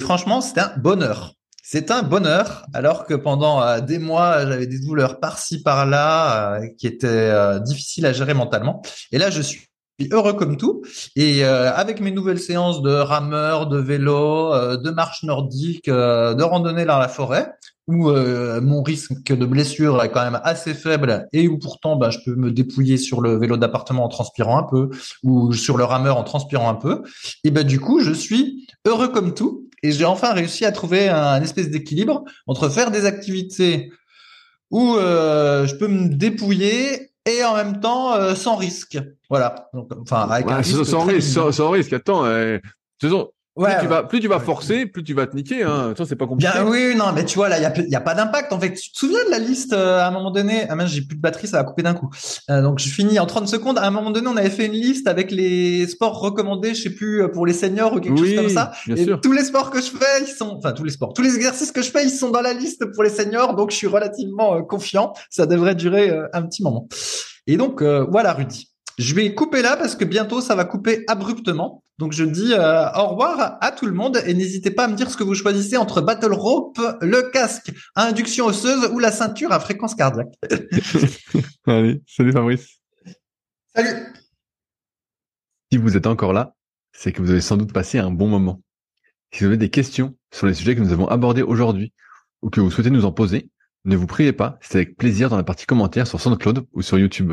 franchement, c'était un bonheur. C'est un bonheur, alors que pendant des mois, j'avais des douleurs par-ci, par-là, qui étaient difficiles à gérer mentalement. Et là, je suis heureux comme tout. Et euh, avec mes nouvelles séances de rameur, de vélo, euh, de marche nordique, euh, de randonnée dans la forêt, où mon risque de blessure est quand même assez faible et où pourtant bah, je peux me dépouiller sur le vélo d'appartement en transpirant un peu ou sur le rameur en transpirant un peu. Et ben du coup, je suis heureux comme tout et j'ai enfin réussi à trouver un espèce d'équilibre entre faire des activités où je peux me dépouiller et en même temps euh, sans risque. Voilà. Donc, enfin, avec un risque sans, risque, sans, risque. Attends, euh, plus, tu vas, plus tu vas forcer, plus tu vas te niquer. Hein. Ça, c'est pas compliqué. Bien, oui, non, mais tu vois, là, il y a, pas d'impact. En fait, tu te souviens de la liste euh, à un moment donné? Ah mince, j'ai plus de batterie, ça va couper d'un coup. Euh, donc, je finis en 30 secondes. À un moment donné, on avait fait une liste avec les sports recommandés, je sais plus, pour les seniors ou quelque chose comme ça. et tous les sports que je fais, ils sont, enfin, tous les sports, tous les exercices que je fais, ils sont dans la liste pour les seniors. Donc, je suis relativement confiant. Ça devrait durer un petit moment. Et donc, voilà, Rudy. Je vais couper là parce que bientôt ça va couper abruptement. Donc je dis euh, au revoir à tout le monde et n'hésitez pas à me dire ce que vous choisissez entre Battle Rope, le casque à induction osseuse ou la ceinture à fréquence cardiaque. Allez, salut Fabrice. Salut. Si vous êtes encore là, c'est que vous avez sans doute passé un bon moment. Si vous avez des questions sur les sujets que nous avons abordés aujourd'hui ou que vous souhaitez nous en poser, ne vous priez pas, c'est avec plaisir dans la partie commentaires sur SoundCloud ou sur YouTube.